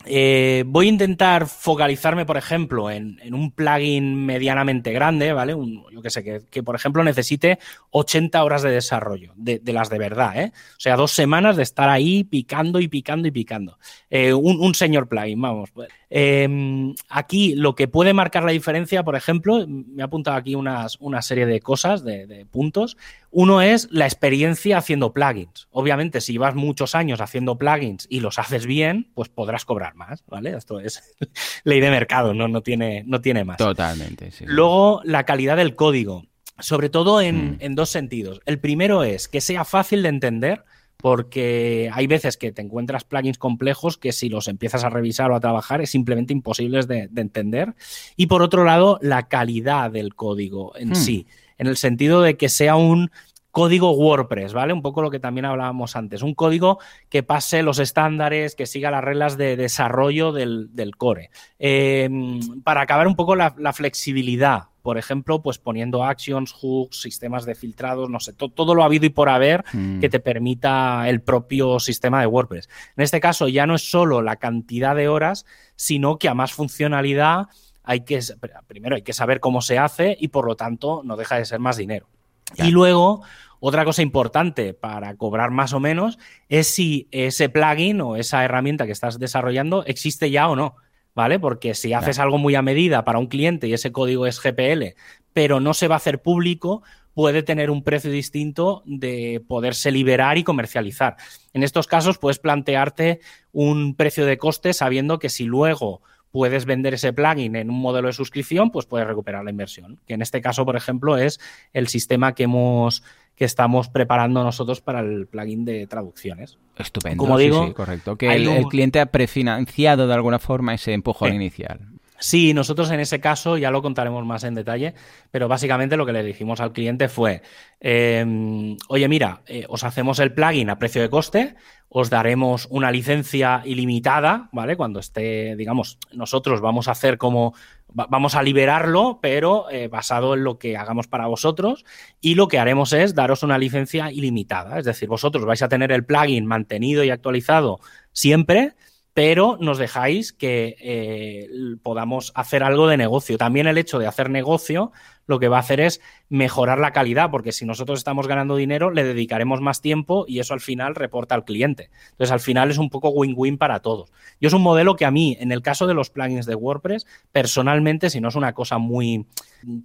voy a intentar focalizarme, por ejemplo, en, un plugin medianamente grande, ¿vale? yo que sé, que, por ejemplo necesite 80 horas de desarrollo, de, las de verdad, ¿eh? O sea, dos semanas de estar ahí picando y picando y picando. Eh, un, señor plugin, vamos. Em, aquí lo que puede marcar la diferencia, por ejemplo, me he apuntado aquí unas, una serie de cosas, de puntos. Uno es la experiencia haciendo plugins. Obviamente, si llevas muchos años haciendo plugins y los haces bien, pues podrás cobrar más, ¿vale? Esto es <laughs> ley de mercado, no, no, tiene, no tiene más. Totalmente, sí. Luego, la calidad del código, sobre todo en, mm. en dos sentidos. El primero es que sea fácil de entender, porque hay veces que te encuentras plugins complejos que si los empiezas a revisar o a trabajar es simplemente imposibles de, entender. Y por otro lado, la calidad del código en hmm. sí en el sentido de que sea un código WordPress, ¿vale? Un poco lo que también hablábamos antes. Un código que pase los estándares, que siga las reglas de desarrollo del, core. Em, para acabar un poco la, flexibilidad, por ejemplo, pues poniendo actions, hooks, sistemas de filtrados, no sé, todo lo ha habido y por haber mm. que te permita el propio sistema de WordPress. En este caso ya no es solo la cantidad de horas, sino que a más funcionalidad hay que, primero hay que saber cómo se hace y por lo tanto no deja de ser más dinero. Y luego, otra cosa importante para cobrar más o menos es si ese plugin o esa herramienta que estás desarrollando existe ya o no. ¿Vale? Porque si haces algo muy a medida para un cliente y ese código es GPL, pero no se va a hacer público, puede tener un precio distinto de poderse liberar y comercializar. En estos casos puedes plantearte un precio de coste sabiendo que si luego puedes vender ese plugin en un modelo de suscripción, pues puedes recuperar la inversión. Que en este caso, por ejemplo, es el sistema que hemos que estamos preparando nosotros para el plugin de traducciones. Estupendo. Como digo, correcto. Que el, cliente ha prefinanciado de alguna forma ese empujón inicial. Sí, nosotros en ese caso ya lo contaremos más en detalle, pero básicamente lo que le dijimos al cliente fue, em, oye mira, eh, os hacemos el plugin a precio de coste, os daremos una licencia ilimitada, ¿vale? Cuando esté, digamos, nosotros vamos a hacer como, vamos a liberarlo, pero eh, basado en lo que hagamos para vosotros, y lo que haremos es daros una licencia ilimitada, es decir, vosotros vais a tener el plugin mantenido y actualizado siempre, pero nos dejáis que eh, podamos hacer algo de negocio. También el hecho de hacer negocio lo que va a hacer es mejorar la calidad, porque si nosotros estamos ganando dinero, le dedicaremos más tiempo y eso al final reporta al cliente. Entonces, al final es un poco win-win para todos. Y es un modelo que a mí, en el caso de los plugins de WordPress, personalmente, si no es una cosa muy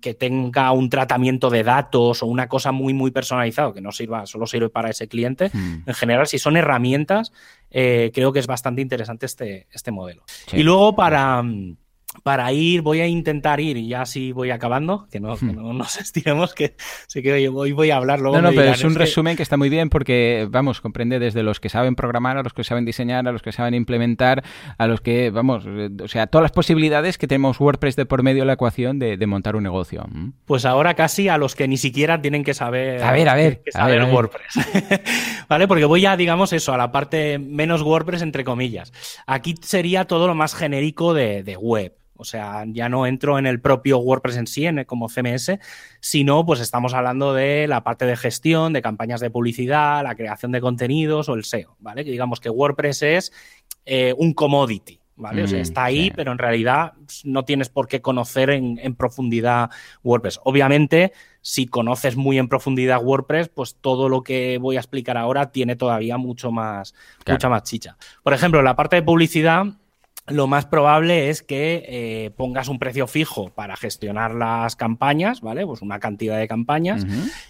que tenga un tratamiento de datos o una cosa muy, muy personalizado, que no sirva, solo sirve para ese cliente, hmm. en general, si son herramientas, eh, creo que es bastante interesante este, este modelo. Y luego para para ir, voy a intentar ir y ya así voy acabando, que no, hmm. no nos <laughs> estiremos, que sé que hoy voy a hablar luego. No, no, pero es un resumen que está muy bien porque, vamos, comprende desde los que saben programar, a los que saben diseñar, a los que saben implementar, a los que, vamos, o sea, todas las posibilidades que tenemos WordPress de por medio de la ecuación de, montar un negocio. Pues ahora casi a los que ni siquiera tienen que saber, a ver, a ver, saber WordPress. <laughs> ¿Vale? Porque voy a, digamos, eso, a la parte menos WordPress, entre comillas. Aquí sería todo lo más genérico de web. O sea, ya no entro en el propio WordPress en sí, en, como CMS, sino pues estamos hablando de la parte de gestión, de campañas de publicidad, la creación de contenidos o el SEO, ¿vale? Que digamos que WordPress es eh, un commodity, ¿vale? o sea, mm, está ahí, pero en realidad no tienes por qué conocer en, profundidad WordPress. Obviamente, si conoces muy en profundidad WordPress, pues todo lo que voy a explicar ahora tiene todavía mucho más, mucha más chicha. Por ejemplo, la parte de publicidad, lo más probable es que eh, pongas un precio fijo para gestionar las campañas, ¿vale? Pues una cantidad de campañas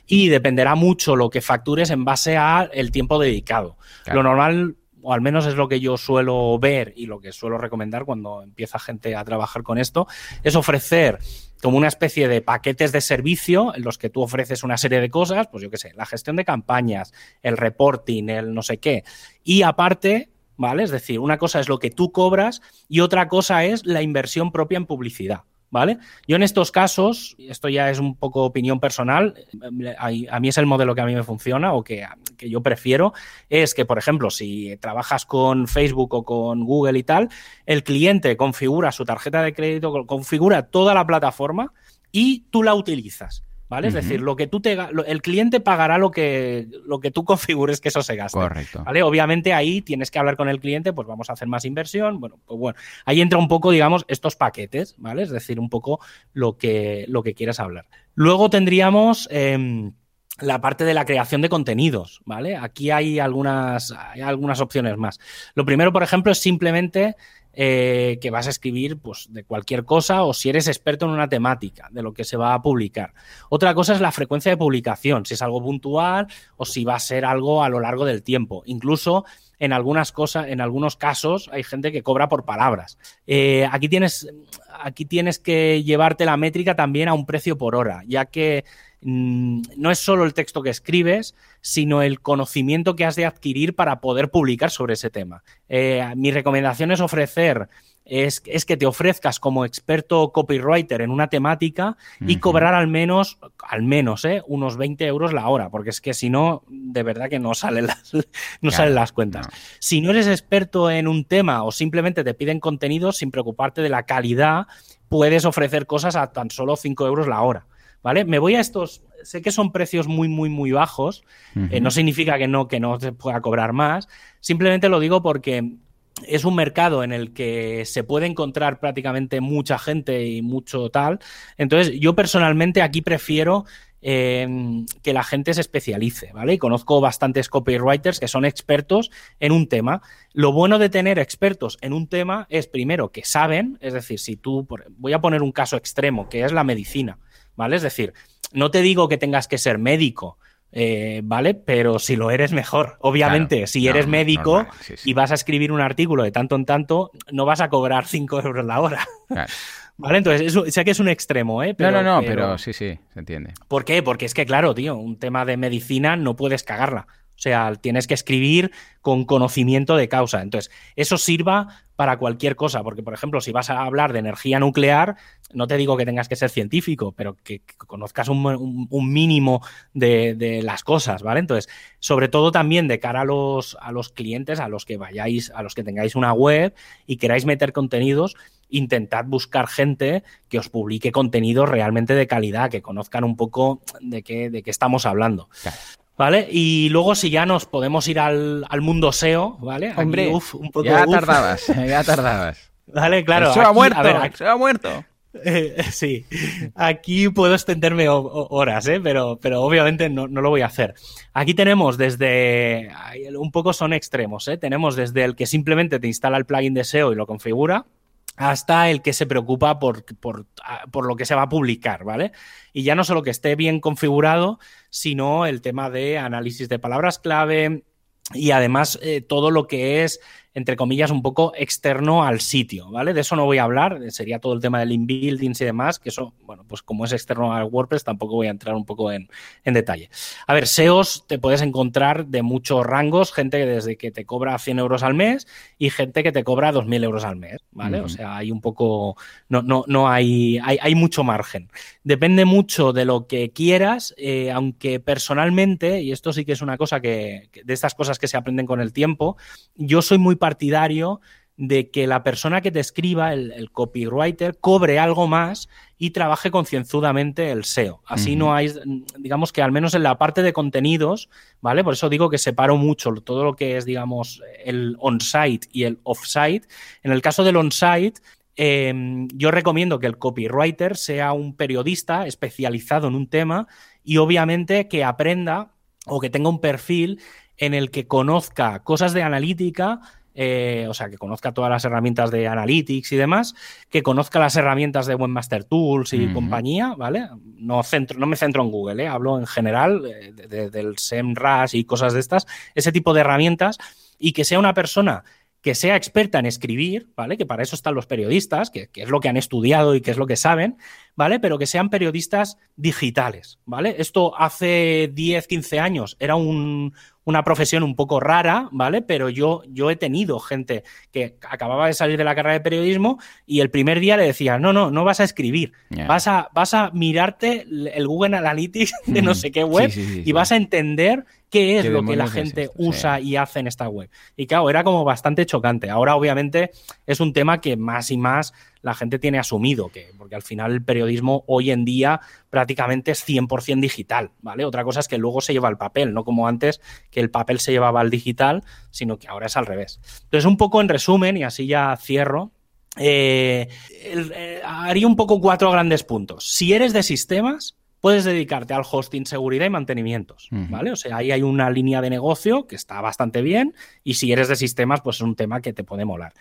y dependerá mucho lo que factures en base al tiempo dedicado. Lo normal, o al menos es lo que yo suelo ver y lo que suelo recomendar cuando empieza gente a trabajar con esto, es ofrecer como una especie de paquetes de servicio en los que tú ofreces una serie de cosas, pues yo qué sé, la gestión de campañas, el reporting, el no sé qué, y aparte ¿vale? Es decir, una cosa es lo que tú cobras y otra cosa es la inversión propia en publicidad. ¿Vale? Yo en estos casos, esto ya es un poco opinión personal, a, mí es el modelo que a mí me funciona o que, que, yo prefiero, es que, por ejemplo, si trabajas con Facebook o con Google y tal, el cliente configura su tarjeta de crédito, configura toda la plataforma y tú la utilizas. ¿Vale? Es decir, lo que tú te, el cliente pagará lo que, lo que tú <laughs> configures que eso se gaste. Correcto. ¿vale? Obviamente ahí tienes que hablar con el cliente, pues vamos a hacer más inversión. Bueno, pues bueno, ahí entra un poco, digamos, estos paquetes, ¿vale? Es decir, un poco lo que, lo que quieras hablar. Luego tendríamos. Em, la parte de la creación de contenidos, ¿vale? Aquí hay algunas, hay algunas opciones más. Lo primero, por ejemplo, es simplemente eh, que vas a escribir pues, de cualquier cosa o si eres experto en una temática de lo que se va a publicar. Otra cosa es la frecuencia de publicación, si es algo puntual o si va a ser algo a lo largo del tiempo. Incluso en algunas cosas, en algunos casos, hay gente que cobra por palabras. Eh, aquí, tienes, aquí tienes que llevarte la métrica también a un precio por hora, ya que Mm, no es solo el texto que escribes, sino el conocimiento que has de adquirir para poder publicar sobre ese tema. Eh, mi recomendación es ofrecer, es, que te ofrezcas como experto copywriter en una temática y cobrar al menos, al menos, eh, unos 20 euros la hora, porque es que si no, de verdad que no salen las, <laughs> no salen las cuentas. Si no eres experto en un tema o simplemente te piden contenido sin preocuparte de la calidad, puedes ofrecer cosas a tan solo 5 euros la hora. ¿Vale? Me voy a estos, sé que son precios muy, muy, muy bajos, eh, no significa que no, que no se pueda cobrar más, simplemente lo digo porque es un mercado en el que se puede encontrar prácticamente mucha gente y mucho tal. Entonces, yo personalmente aquí prefiero em, que la gente se especialice, ¿vale? Y conozco bastantes copywriters que son expertos en un tema. Lo bueno de tener expertos en un tema es, primero, que saben, es decir, si tú, voy a poner un caso extremo, que es la medicina, ¿vale? Es decir, no te digo que tengas que ser médico, eh, ¿vale? Pero si lo eres, mejor. Obviamente, si eres médico y vas a escribir un artículo de tanto en tanto, no vas a cobrar 5 euros la hora. <laughs> ¿Vale? Entonces, sé que es un extremo, ¿eh? no, no, no, pero, sí, sí, se entiende. ¿Por qué? Porque es que, claro, tío, un tema de medicina no puedes cagarla. O sea, tienes que escribir con conocimiento de causa. Entonces, eso sirva para cualquier cosa, porque, por ejemplo, si vas a hablar de energía nuclear, no te digo que tengas que ser científico, pero que, conozcas un, mínimo de, las cosas, ¿vale? Entonces, sobre todo también de cara a los, a los clientes, a los que vayáis, a los que tengáis una web y queráis meter contenidos, intentad buscar gente que os publique contenidos realmente de calidad, que conozcan un poco de qué, de qué estamos hablando. ¿Vale? Y luego si ya nos podemos ir al, mundo SEO, ¿vale? Hombre, un poco, ya tardabas, ya tardabas. <laughs> Vale, claro. Se ha muerto, se ha muerto. sí, aquí puedo extenderme horas, ¿eh? pero, pero obviamente no, no, lo voy a hacer. Aquí tenemos desde, un poco son extremos, ¿eh? tenemos desde el que simplemente te instala el plugin de SEO y lo configura, hasta el que se preocupa por, por, por, lo que se va a publicar, ¿vale? Y ya no solo que esté bien configurado, sino el tema de análisis de palabras clave y además eh, todo lo que es entre comillas, un poco externo al sitio, ¿vale? De eso no voy a hablar, sería todo el tema del inbuildings y demás, que eso, bueno, pues como es externo al WordPress, tampoco voy a entrar un poco en, detalle. A ver, SEOs te puedes encontrar de muchos rangos, gente desde que te cobra 100 euros al mes y gente que te cobra 2.000 euros al mes, ¿vale? O sea, hay un poco, no, no, no hay, hay, mucho margen. Depende mucho de lo que quieras, eh, aunque personalmente, y esto sí que es una cosa que, de estas cosas que se aprenden con el tiempo, yo soy muy partidario de que la persona que te escriba, el, copywriter, cobre algo más y trabaje concienzudamente el SEO. Así no hay, digamos que al menos en la parte de contenidos, ¿vale? Por eso digo que separo mucho todo lo que es, digamos, el on-site y el off-site. En el caso del on-site, em, yo recomiendo que el copywriter sea un periodista especializado en un tema y obviamente que aprenda o que tenga un perfil en el que conozca cosas de analítica, eh, o sea, que conozca todas las herramientas de Analytics y demás, que conozca las herramientas de Webmaster Tools y compañía, ¿vale? No, centro, no me centro en Google, ¿eh? hablo en general eh, del SEMrush y cosas de estas, ese tipo de herramientas, y que sea una persona que sea experta en escribir, ¿vale? Que para eso están los periodistas, que, que, es lo que han estudiado y que es lo que saben, ¿vale? Pero que sean periodistas digitales, ¿vale? Esto hace 10, 15 años era un, una profesión un poco rara, ¿vale? Pero yo, yo he tenido gente que acababa de salir de la carrera de periodismo y el primer día le decía, no, no, no vas a escribir, vas, a, vas a mirarte el Google Analytics de no sé qué web y vas a entender qué es lo que la gente usa y hace en esta web. Y claro, era como bastante chocante. Ahora, obviamente, es un tema que más y más la gente tiene asumido, que, porque al final el periodismo hoy en día prácticamente es 100% digital, ¿vale? Otra cosa es que luego se lleva el papel, no como antes que el papel se llevaba al digital, sino que ahora es al revés. Entonces, un poco en resumen, y así ya cierro, eh, eh, haría un poco cuatro grandes puntos. Si eres de sistemas, puedes dedicarte al hosting, seguridad y mantenimientos, ¿vale? O sea, ahí hay una línea de negocio que está bastante bien y si eres de sistemas, pues es un tema que te puede molar.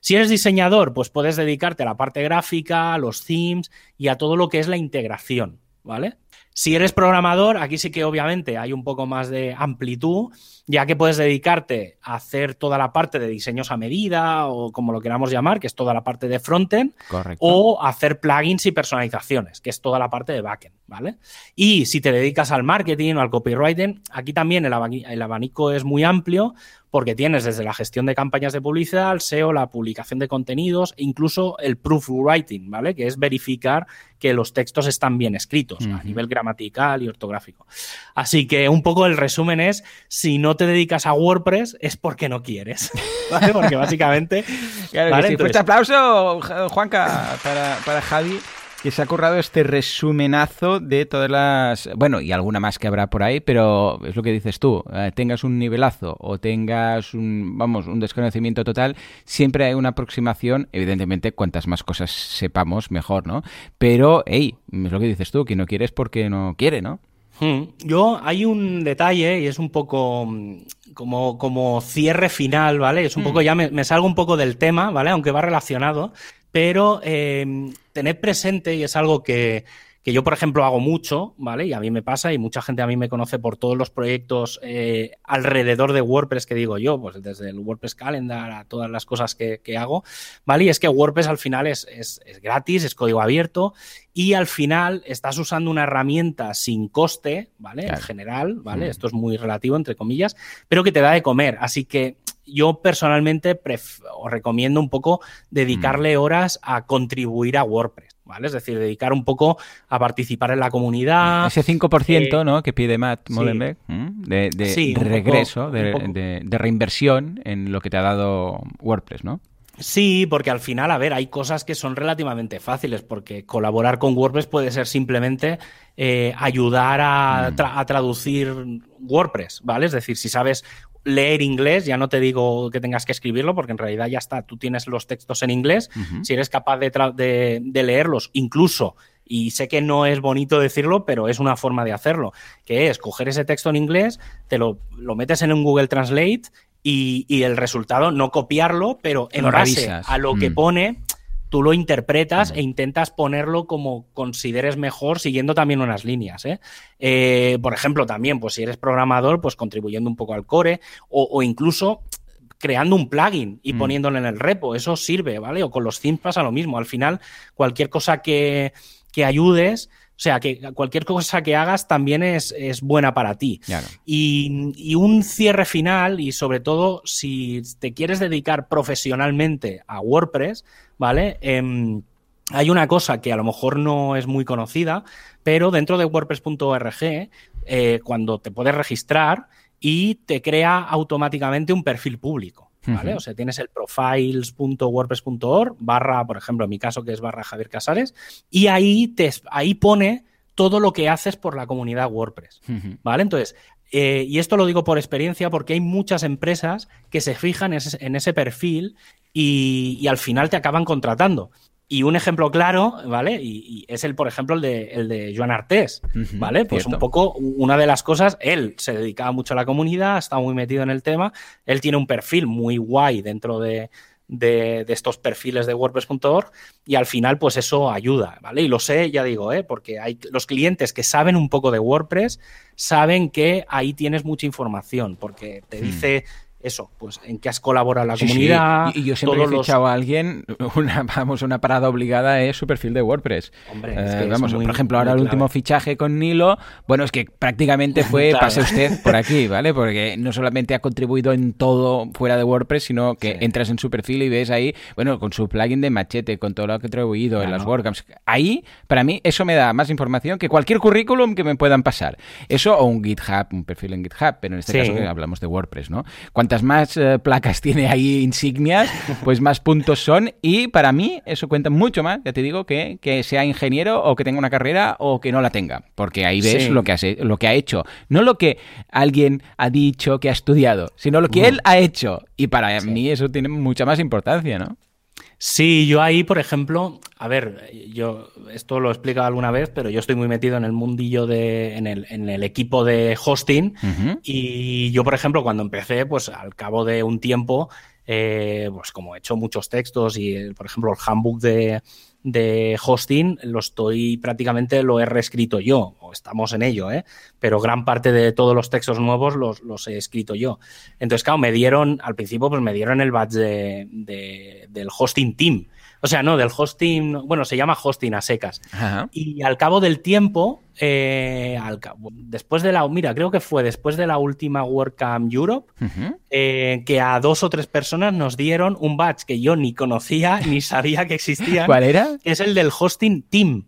Si eres diseñador, pues puedes dedicarte a la parte gráfica, a los themes y a todo lo que es la integración, ¿vale? Si eres programador, aquí sí que obviamente hay un poco más de amplitud, ya que puedes dedicarte a hacer toda la parte de diseños a medida o como lo queramos llamar, que es toda la parte de frontend, o hacer plugins y personalizaciones, que es toda la parte de backend, ¿vale? Y si te dedicas al marketing o al copywriting, aquí también el, abanico es muy amplio porque tienes desde la gestión de campañas de publicidad, el SEO, la publicación de contenidos e incluso el proofwriting, ¿vale? Que es verificar que los textos están bien escritos a nivel gramatical y ortográfico. Así que un poco el resumen es, si no te dedicas a WordPress es porque no quieres, <laughs> ¿vale? Porque básicamente... Claro, ¿vale? fuerte aplauso, Juanca, para, para Javi que se ha currado este resumenazo de todas las... Bueno, y alguna más que habrá por ahí, pero es lo que dices tú, eh, tengas un nivelazo o tengas un, vamos, un desconocimiento total, siempre hay una aproximación, evidentemente cuantas más cosas sepamos, mejor, ¿no? Pero, hey, es lo que dices tú, que no quieres porque no quiere, ¿no? Hmm. Yo hay un detalle y es un poco mm, como, como cierre final, ¿vale? Es un poco, hmm. ya me, salgo un poco del tema, ¿vale? Aunque va relacionado, pero eh, tened presente, y es algo que, que yo, por ejemplo, hago mucho, ¿vale? Y a mí me pasa, y mucha gente a mí me conoce por todos los proyectos eh, alrededor de WordPress que digo yo, pues desde el WordPress Calendar a todas las cosas que, hago, ¿vale? Y es que WordPress al final es, es, gratis, es código abierto, y al final estás usando una herramienta sin coste, ¿vale? En general, ¿vale? Mm. Esto es muy relativo, entre comillas, pero que te da de comer. Así que yo personalmente os recomiendo un poco dedicarle mm. horas a contribuir a WordPress. ¿vale? Es decir, dedicar un poco a participar en la comunidad. Ese 5%, eh, ¿no? Que pide Matt Molenbeek, de, regreso, de, reinversión en lo que te ha dado WordPress, ¿no? Sí, porque al final, a ver, hay cosas que son relativamente fáciles, porque colaborar con WordPress puede ser simplemente eh, ayudar a, mm. a, traducir WordPress, ¿vale? Es decir, si sabes leer inglés, ya no te digo que tengas que escribirlo, porque en realidad ya está, tú tienes los textos en inglés, si eres capaz de, leerlos, incluso, y sé que no es bonito decirlo, pero es una forma de hacerlo, que es coger ese texto en inglés, te lo, lo metes en un Google Translate y, el resultado, no copiarlo, pero en base a lo que mm. pone, tú lo interpretas e intentas ponerlo como consideres mejor siguiendo también unas líneas. ¿eh? Eh, por ejemplo, también, pues si eres programador, pues contribuyendo un poco al core o, incluso creando un plugin y mm. poniéndolo en el repo. Eso sirve, ¿vale? O con los themes pasa lo mismo. Al final, cualquier cosa que, que ayudes o sea, que cualquier cosa que hagas también es, buena para ti. Y, un cierre final, y sobre todo si te quieres dedicar profesionalmente a WordPress, ¿vale? Em, hay una cosa que a lo mejor no es muy conocida, pero dentro de WordPress.org, eh, cuando te puedes registrar y te crea automáticamente un perfil público. ¿vale? O sea, tienes el profiles.wordpress.org barra, por ejemplo, en mi caso que es barra Javier Casares, y ahí, te, ahí pone todo lo que haces por la comunidad WordPress, ¿vale? Entonces, eh, y esto lo digo por experiencia porque hay muchas empresas que se fijan en ese, perfil y, y, al final te acaban contratando. Y un ejemplo claro, ¿vale? Y, es el, por ejemplo, el de, el de Joan Artés, ¿vale? Pues un poco una de las cosas, él se dedicaba mucho a la comunidad, está muy metido en el tema, él tiene un perfil muy guay dentro de, de, estos perfiles de WordPress.org y al final pues eso ayuda, ¿vale? Y lo sé, ya digo, ¿eh? porque hay los clientes que saben un poco de WordPress saben que ahí tienes mucha información porque te hmm. dice eso, pues en qué has colaborado la comunidad. Y, yo siempre he fichado a alguien, una, <laughs> vamos, una parada obligada es su perfil de WordPress. Hombre, eh, vamos, por ejemplo, ahora el último fichaje con Nilo, bueno, es que prácticamente fue <laughs> pase usted por aquí, ¿vale? Porque no solamente ha contribuido en todo fuera de WordPress, sino que entras en su perfil y ves ahí, bueno, con su plugin de machete, con todo lo que ha contribuido en las WordCamps. Ahí, para mí, eso me da más información que cualquier currículum que me puedan pasar. Eso o un GitHub, un perfil en GitHub, pero en este caso hablamos de WordPress, ¿no? Cuántas más eh, placas <laughs> tiene ahí insignias, pues más puntos son. Y para mí eso cuenta mucho más, ya te digo, que, que sea ingeniero o que tenga una carrera o que no la tenga. Porque ahí ves lo, que ha, lo que ha hecho. No lo que alguien ha dicho que ha estudiado, sino lo que él ha hecho. Y para mí eso tiene mucha más importancia, ¿no? Sí, yo ahí, por ejemplo, a ver, yo esto lo he explicado alguna vez, pero yo estoy muy metido en el mundillo de, en el, en el equipo de hosting. Y yo, por ejemplo, cuando empecé, pues al cabo de un tiempo, eh, pues como he hecho muchos textos y, por ejemplo, el handbook de, de hosting lo estoy prácticamente lo he reescrito yo, o estamos en ello, ¿eh? pero gran parte de todos los textos nuevos los, los he escrito yo. Entonces, claro, me dieron, al principio, pues me dieron el badge de, del hosting team. O sea, no, del hosting, bueno, se llama hosting a secas. Y al cabo del tiempo, eh, después de la, mira, creo que fue después de la última WordCamp Europe, eh, que a dos o tres personas nos dieron un badge que yo ni conocía <laughs> ni sabía que existía. ¿Cuál era? es el del hosting team.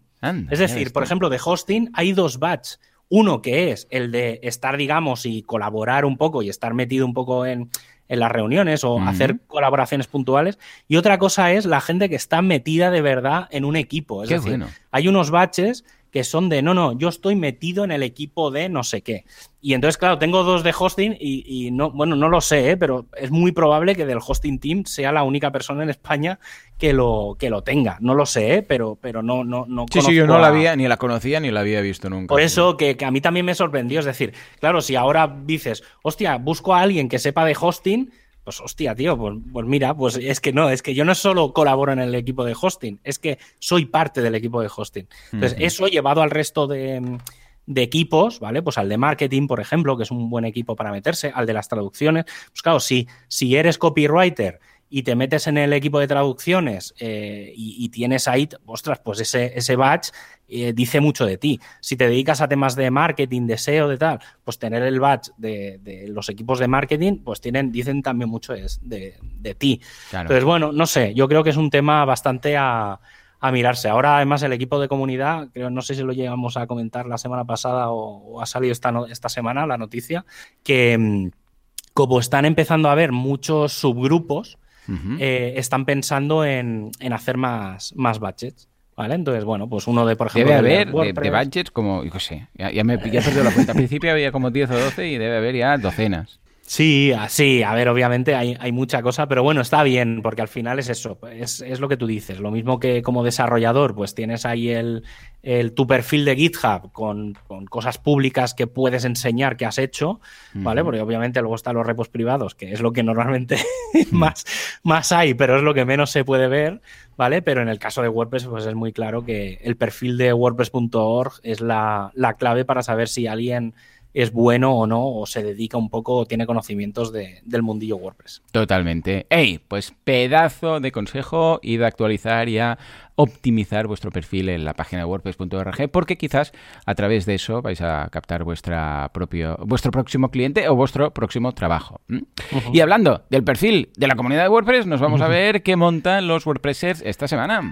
es decir, por ejemplo, de hosting hay dos badges. Uno que es el de estar, digamos, y colaborar un poco y estar metido un poco en, en las reuniones o hacer colaboraciones puntuales. Y otra cosa es la gente que está metida de verdad en un equipo. Es decir, hay unos baches que son de, no, no, yo estoy metido en el equipo de no sé qué. Y entonces, claro, tengo dos de hosting y, no, bueno, no lo sé, ¿eh? pero es muy probable que del hosting team sea la única persona en España que lo, que lo tenga. No lo sé, ¿eh? pero, pero no, no, no Sí, sí, yo no la había, ni la conocía, ni la había visto nunca. Por eso que, que, a mí también me sorprendió. Es decir, claro, si ahora dices, hostia, busco a alguien que sepa de hosting, pues hostia, tío, pues, pues, mira, pues es que no, es que yo no solo colaboro en el equipo de hosting, es que soy parte del equipo de hosting. Entonces, eso llevado al resto de, equipos, ¿vale? Pues al de marketing, por ejemplo, que es un buen equipo para meterse, al de las traducciones. Pues claro, si, si eres copywriter y te metes en el equipo de traducciones eh, y, tienes ahí, ostras, pues ese, ese badge eh, dice mucho de ti. Si te dedicas a temas de marketing, de SEO, de tal, pues tener el badge de, los equipos de marketing, pues tienen, dicen también mucho de, de, ti. Entonces, bueno, no sé, yo creo que es un tema bastante a, mirarse. Ahora, además, el equipo de comunidad, creo, no sé si lo llegamos a comentar la semana pasada o, ha salido esta, esta semana la noticia, que mm, como están empezando a haber muchos subgrupos, eh, están pensando en, hacer más, más budgets. ¿Vale? Entonces, bueno, pues uno de, por ejemplo... Debe haber de, budgets como, yo sé, ya, me he perdido la cuenta. Al principio había como 10 o 12 y debe haber ya docenas. Sí, sí, a ver, obviamente hay, hay, mucha cosa, pero bueno, está bien, porque al final es eso, es, es, lo que tú dices. Lo mismo que como desarrollador, pues tienes ahí el, el tu perfil de GitHub con, con, cosas públicas que puedes enseñar que has hecho, ¿vale? Porque obviamente luego están los repos privados, que es lo que normalmente <laughs> más, más hay, pero es lo que menos se puede ver, ¿vale? Pero en el caso de WordPress, pues es muy claro que el perfil de WordPress.org es la, la clave para saber si alguien es bueno o no, o se dedica un poco o tiene conocimientos del mundillo WordPress. Totalmente. ¡Ey! Pues pedazo de consejo, id a actualizar y a optimizar vuestro perfil en la página de wordpress.org, porque quizás a través de eso vais a captar vuestra propio, vuestro próximo cliente o vuestro próximo trabajo. Y hablando del perfil de la comunidad de WordPress, nos vamos a <laughs> ver qué montan los WordPressers esta semana.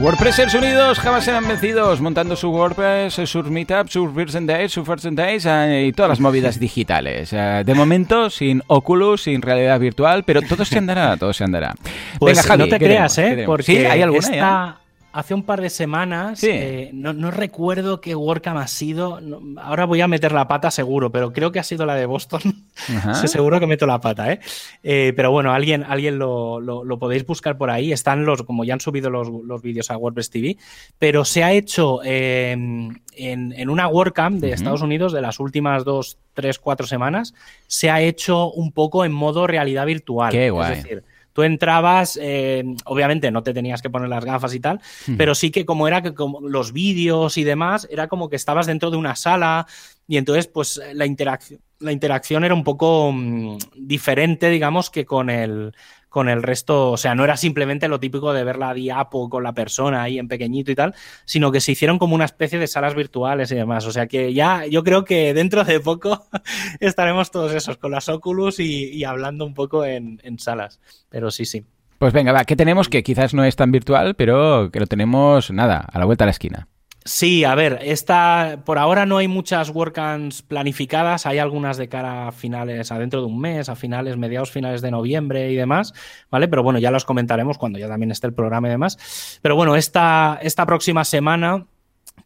WordPressers unidos jamás serán vencidos, montando su WordPress, sus meetups, sus Virgin Days, sus First Days eh, y todas las movidas <laughs> digitales. Eh, de momento, sin Oculus, sin realidad virtual, pero todo se andará, todo se andará. Pues no te creas, ¿eh? Porque hay alguna hace un par de semanas, eh, no, recuerdo qué WordCamp ha sido, ahora voy a meter la pata seguro, pero creo que ha sido la de Boston. <laughs> seguro que meto la pata, ¿eh? ¿eh? pero bueno, alguien, alguien lo, podéis buscar por ahí. Están los, como ya han subido los, vídeos a WordPress TV, pero se ha hecho em, en, una WordCamp de Estados Unidos de las últimas dos, tres, cuatro semanas, se ha hecho un poco en modo realidad virtual. Qué guay. Es decir, Tú entrabas, eh, obviamente no te tenías que poner las gafas y tal, pero sí que como era que como los vídeos y demás, era como que estabas dentro de una sala y entonces pues la interacción, la interacción era un poco mm, diferente, digamos, que con el, con el resto, o sea, no era simplemente lo típico de ver la diapo con la persona ahí en pequeñito y tal, sino que se hicieron como una especie de salas virtuales y demás. O sea que ya yo creo que dentro de poco <laughs> estaremos todos esos con las Oculus y, hablando un poco en, salas. Pero sí, sí. Pues venga, va, ¿qué tenemos? Que quizás no es tan virtual, pero que lo tenemos, nada, a la vuelta a la esquina. Sí, a ver, esta, por ahora no hay muchas WordCamps planificadas, hay algunas de cara a finales, adentro de un mes, a finales, mediados, finales de noviembre y demás, ¿vale? Pero bueno, ya los comentaremos cuando ya también esté el programa y demás. Pero bueno, esta, esta próxima semana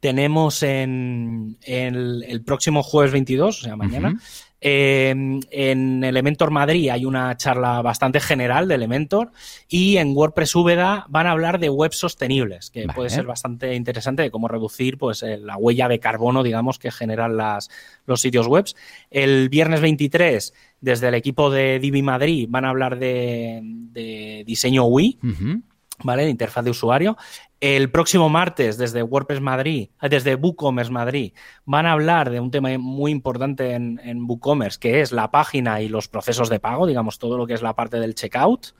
tenemos en, el próximo jueves 22, o sea, mañana, Em, en Elementor Madrid hay una charla bastante general de Elementor y en WordPress Úbeda van a hablar de web sostenibles, que puede ser bastante interesante de cómo reducir pues, eh, la huella de carbono, digamos, que generan las, los sitios web. El viernes 23, desde el equipo de Divi Madrid, van a hablar de, diseño UI. ¿Vale? Interfaz de usuario. El próximo martes, desde WordPress Madrid, eh, desde WooCommerce Madrid, van a hablar de un tema muy importante en, en WooCommerce, que es la página y los procesos de pago, digamos, todo lo que es la parte del checkout.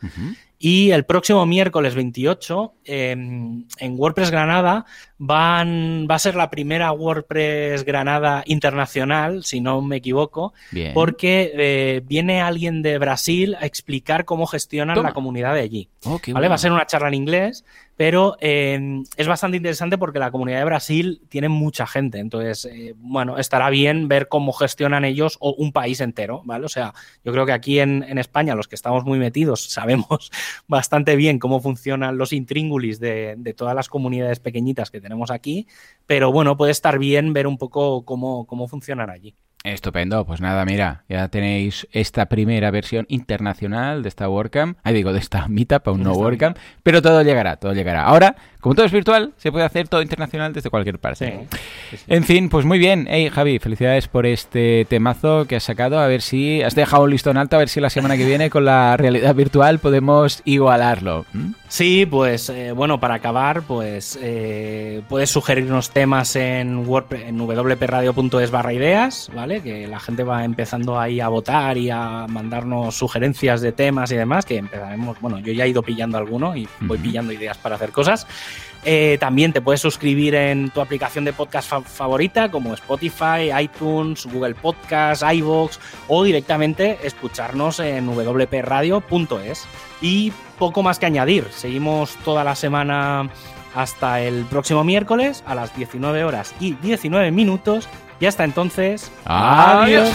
Y el próximo miércoles 28, em, en WordPress Granada, van, va a ser la primera WordPress Granada internacional, si no me equivoco, porque eh, viene alguien de Brasil a explicar cómo gestionan la comunidad de allí. ¿vale? Va a ser una charla en inglés, pero eh, es bastante interesante porque la comunidad de Brasil tiene mucha gente, entonces, eh, bueno, estará bien ver cómo gestionan ellos o un país entero, ¿vale? O sea, yo creo que aquí en, España, los que estamos muy metidos, <laughs> sabemos bastante bien cómo funcionan los intríngulis de, de, todas las comunidades pequeñitas que tenemos aquí, pero bueno, puede estar bien ver un poco cómo, cómo funcionan allí. Estupendo, pues nada, mira, ya tenéis esta primera versión internacional de esta WordCamp, ahí digo, de esta <laughs> Meetup, aún no WordCamp, pero todo llegará, todo llegará. Ahora, como todo es virtual, se puede hacer todo internacional desde cualquier parte. En fin, pues muy bien. Hey, Javi, felicidades por este temazo que has sacado. A ver si has dejado un listón alto, a ver si la semana que viene con la realidad virtual podemos igualarlo. Sí, pues eh, bueno, para acabar, pues eh, puedes sugerirnos temas en, en wpradio.es barra ideas, ¿vale? Que la gente va empezando ahí a votar y a mandarnos sugerencias de temas y demás, que empezaremos, bueno, yo ya he ido pillando alguno y voy pillando ideas para hacer cosas. Eh, también te puedes suscribir en tu aplicación de podcast favorita como Spotify, iTunes, Google Podcasts, iVoox o directamente escucharnos en wpradio.es. Y poco más que añadir, seguimos toda la semana hasta el próximo miércoles a las 19 horas y 19 minutos. Y hasta entonces, adiós.